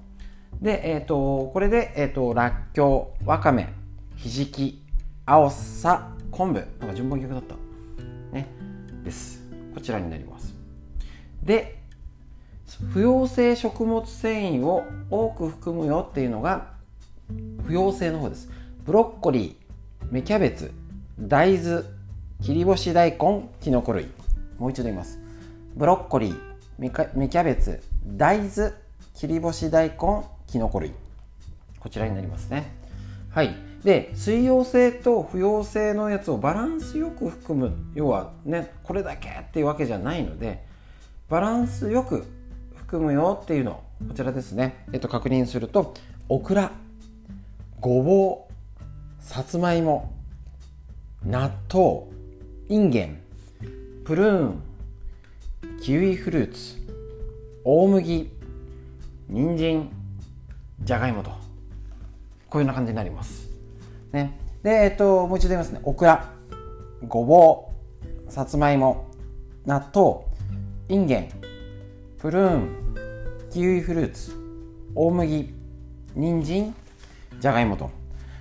で、えーと、これで、えーと、らっきょうわかめひじき青さ昆布。なんか順番逆だった。ね。です。こちらになります。で不溶性食物繊維を多く含むよっていうのが不溶性の方です。ブロッコリー芽キャベツ大豆切り干し大根きのこ類。もう一度言います。ブロッコリー芽キャベツ大豆切り干し大根きのこ類。こちらになりますね。はい。で水溶性と不溶性のやつをバランスよく含む。要はねこれだけっていうわけじゃないのでバランスよく含むよっていうのこちらですね、えっと、確認するとオクラごぼうさつまいも納豆インゲンプルーンキウイフルーツ大麦人参じゃがいもと。こういうような感じになります。ね。でえっともう一度言いますね。オクラごぼうさつまいも納豆インゲンプルーンキウイフルーツ大麦人参じゃがいもと。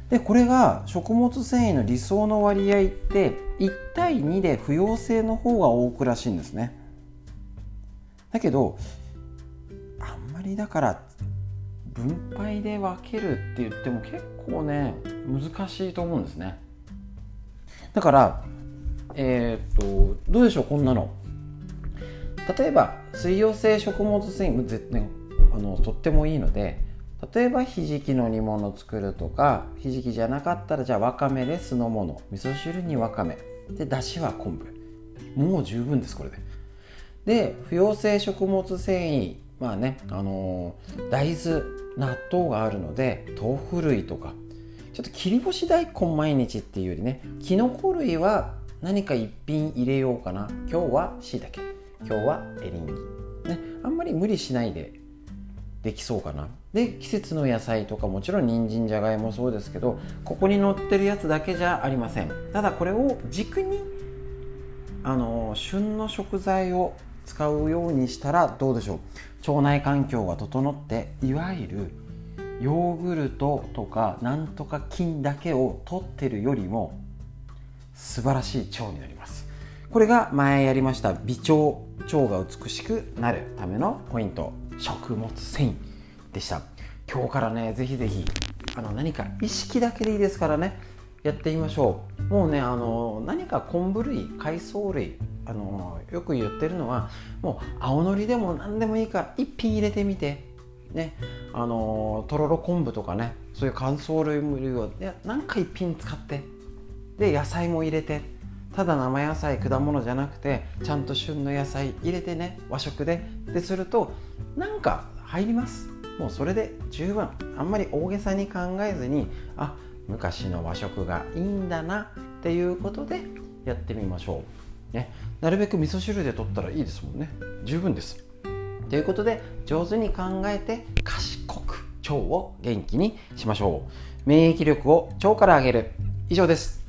でこれが食物繊維の理想の割合って1対2で不溶性の方が多くらしいんですね。だけどあんまりだから分配で分けるって言っても結構ね難しいと思うんですね。だからえー、っとどうでしょうこんなの。例えば水溶性食物繊維絶対あのとってもいいので例えばひじきの煮物作るとかひじきじゃなかったらじゃあわかめで酢の物味噌汁にわかめ。でだしは昆布。もう十分ですこれで。で不溶性食物繊維まあねあのー、大豆納豆があるので豆腐類とか。ちょっと切り干し大根毎日っていうよりねきのこ類は何か一品入れようかな。今日はしいたけ今日はエリンギ。ね。あんまり無理しないでできそうかな。で季節の野菜とかもちろん人参じゃがいもそうですけどここに載ってるやつだけじゃありません。ただこれを軸にあの旬の食材を使うようにしたらどうでしょう。腸内環境が整っていわゆるヨーグルトとかなんとか菌だけを取ってるよりも素晴らしい腸になります。これが前やりました微腸腸が美しくなるためのポイント食物繊維でした。今日からねぜひぜひあの何か意識だけでいいですからねやってみましょう。もうねあの何か昆布類海藻類あのよく言ってるのはもう青のりでも何でもいいから一品入れてみて。ねあのとろろ昆布とかねそういう乾燥類を何か一品使って。で野菜も入れて。ただ生野菜果物じゃなくてちゃんと旬の野菜入れてね和食で。でするとなんか入ります。もうそれで十分。あんまり大げさに考えずにあ昔の和食がいいんだなっていうことでやってみましょう、ね、なるべく味噌汁で取ったらいいですもんね。十分です。ということで上手に考えて賢く腸を元気にしましょう。免疫力を腸から上げる。以上です。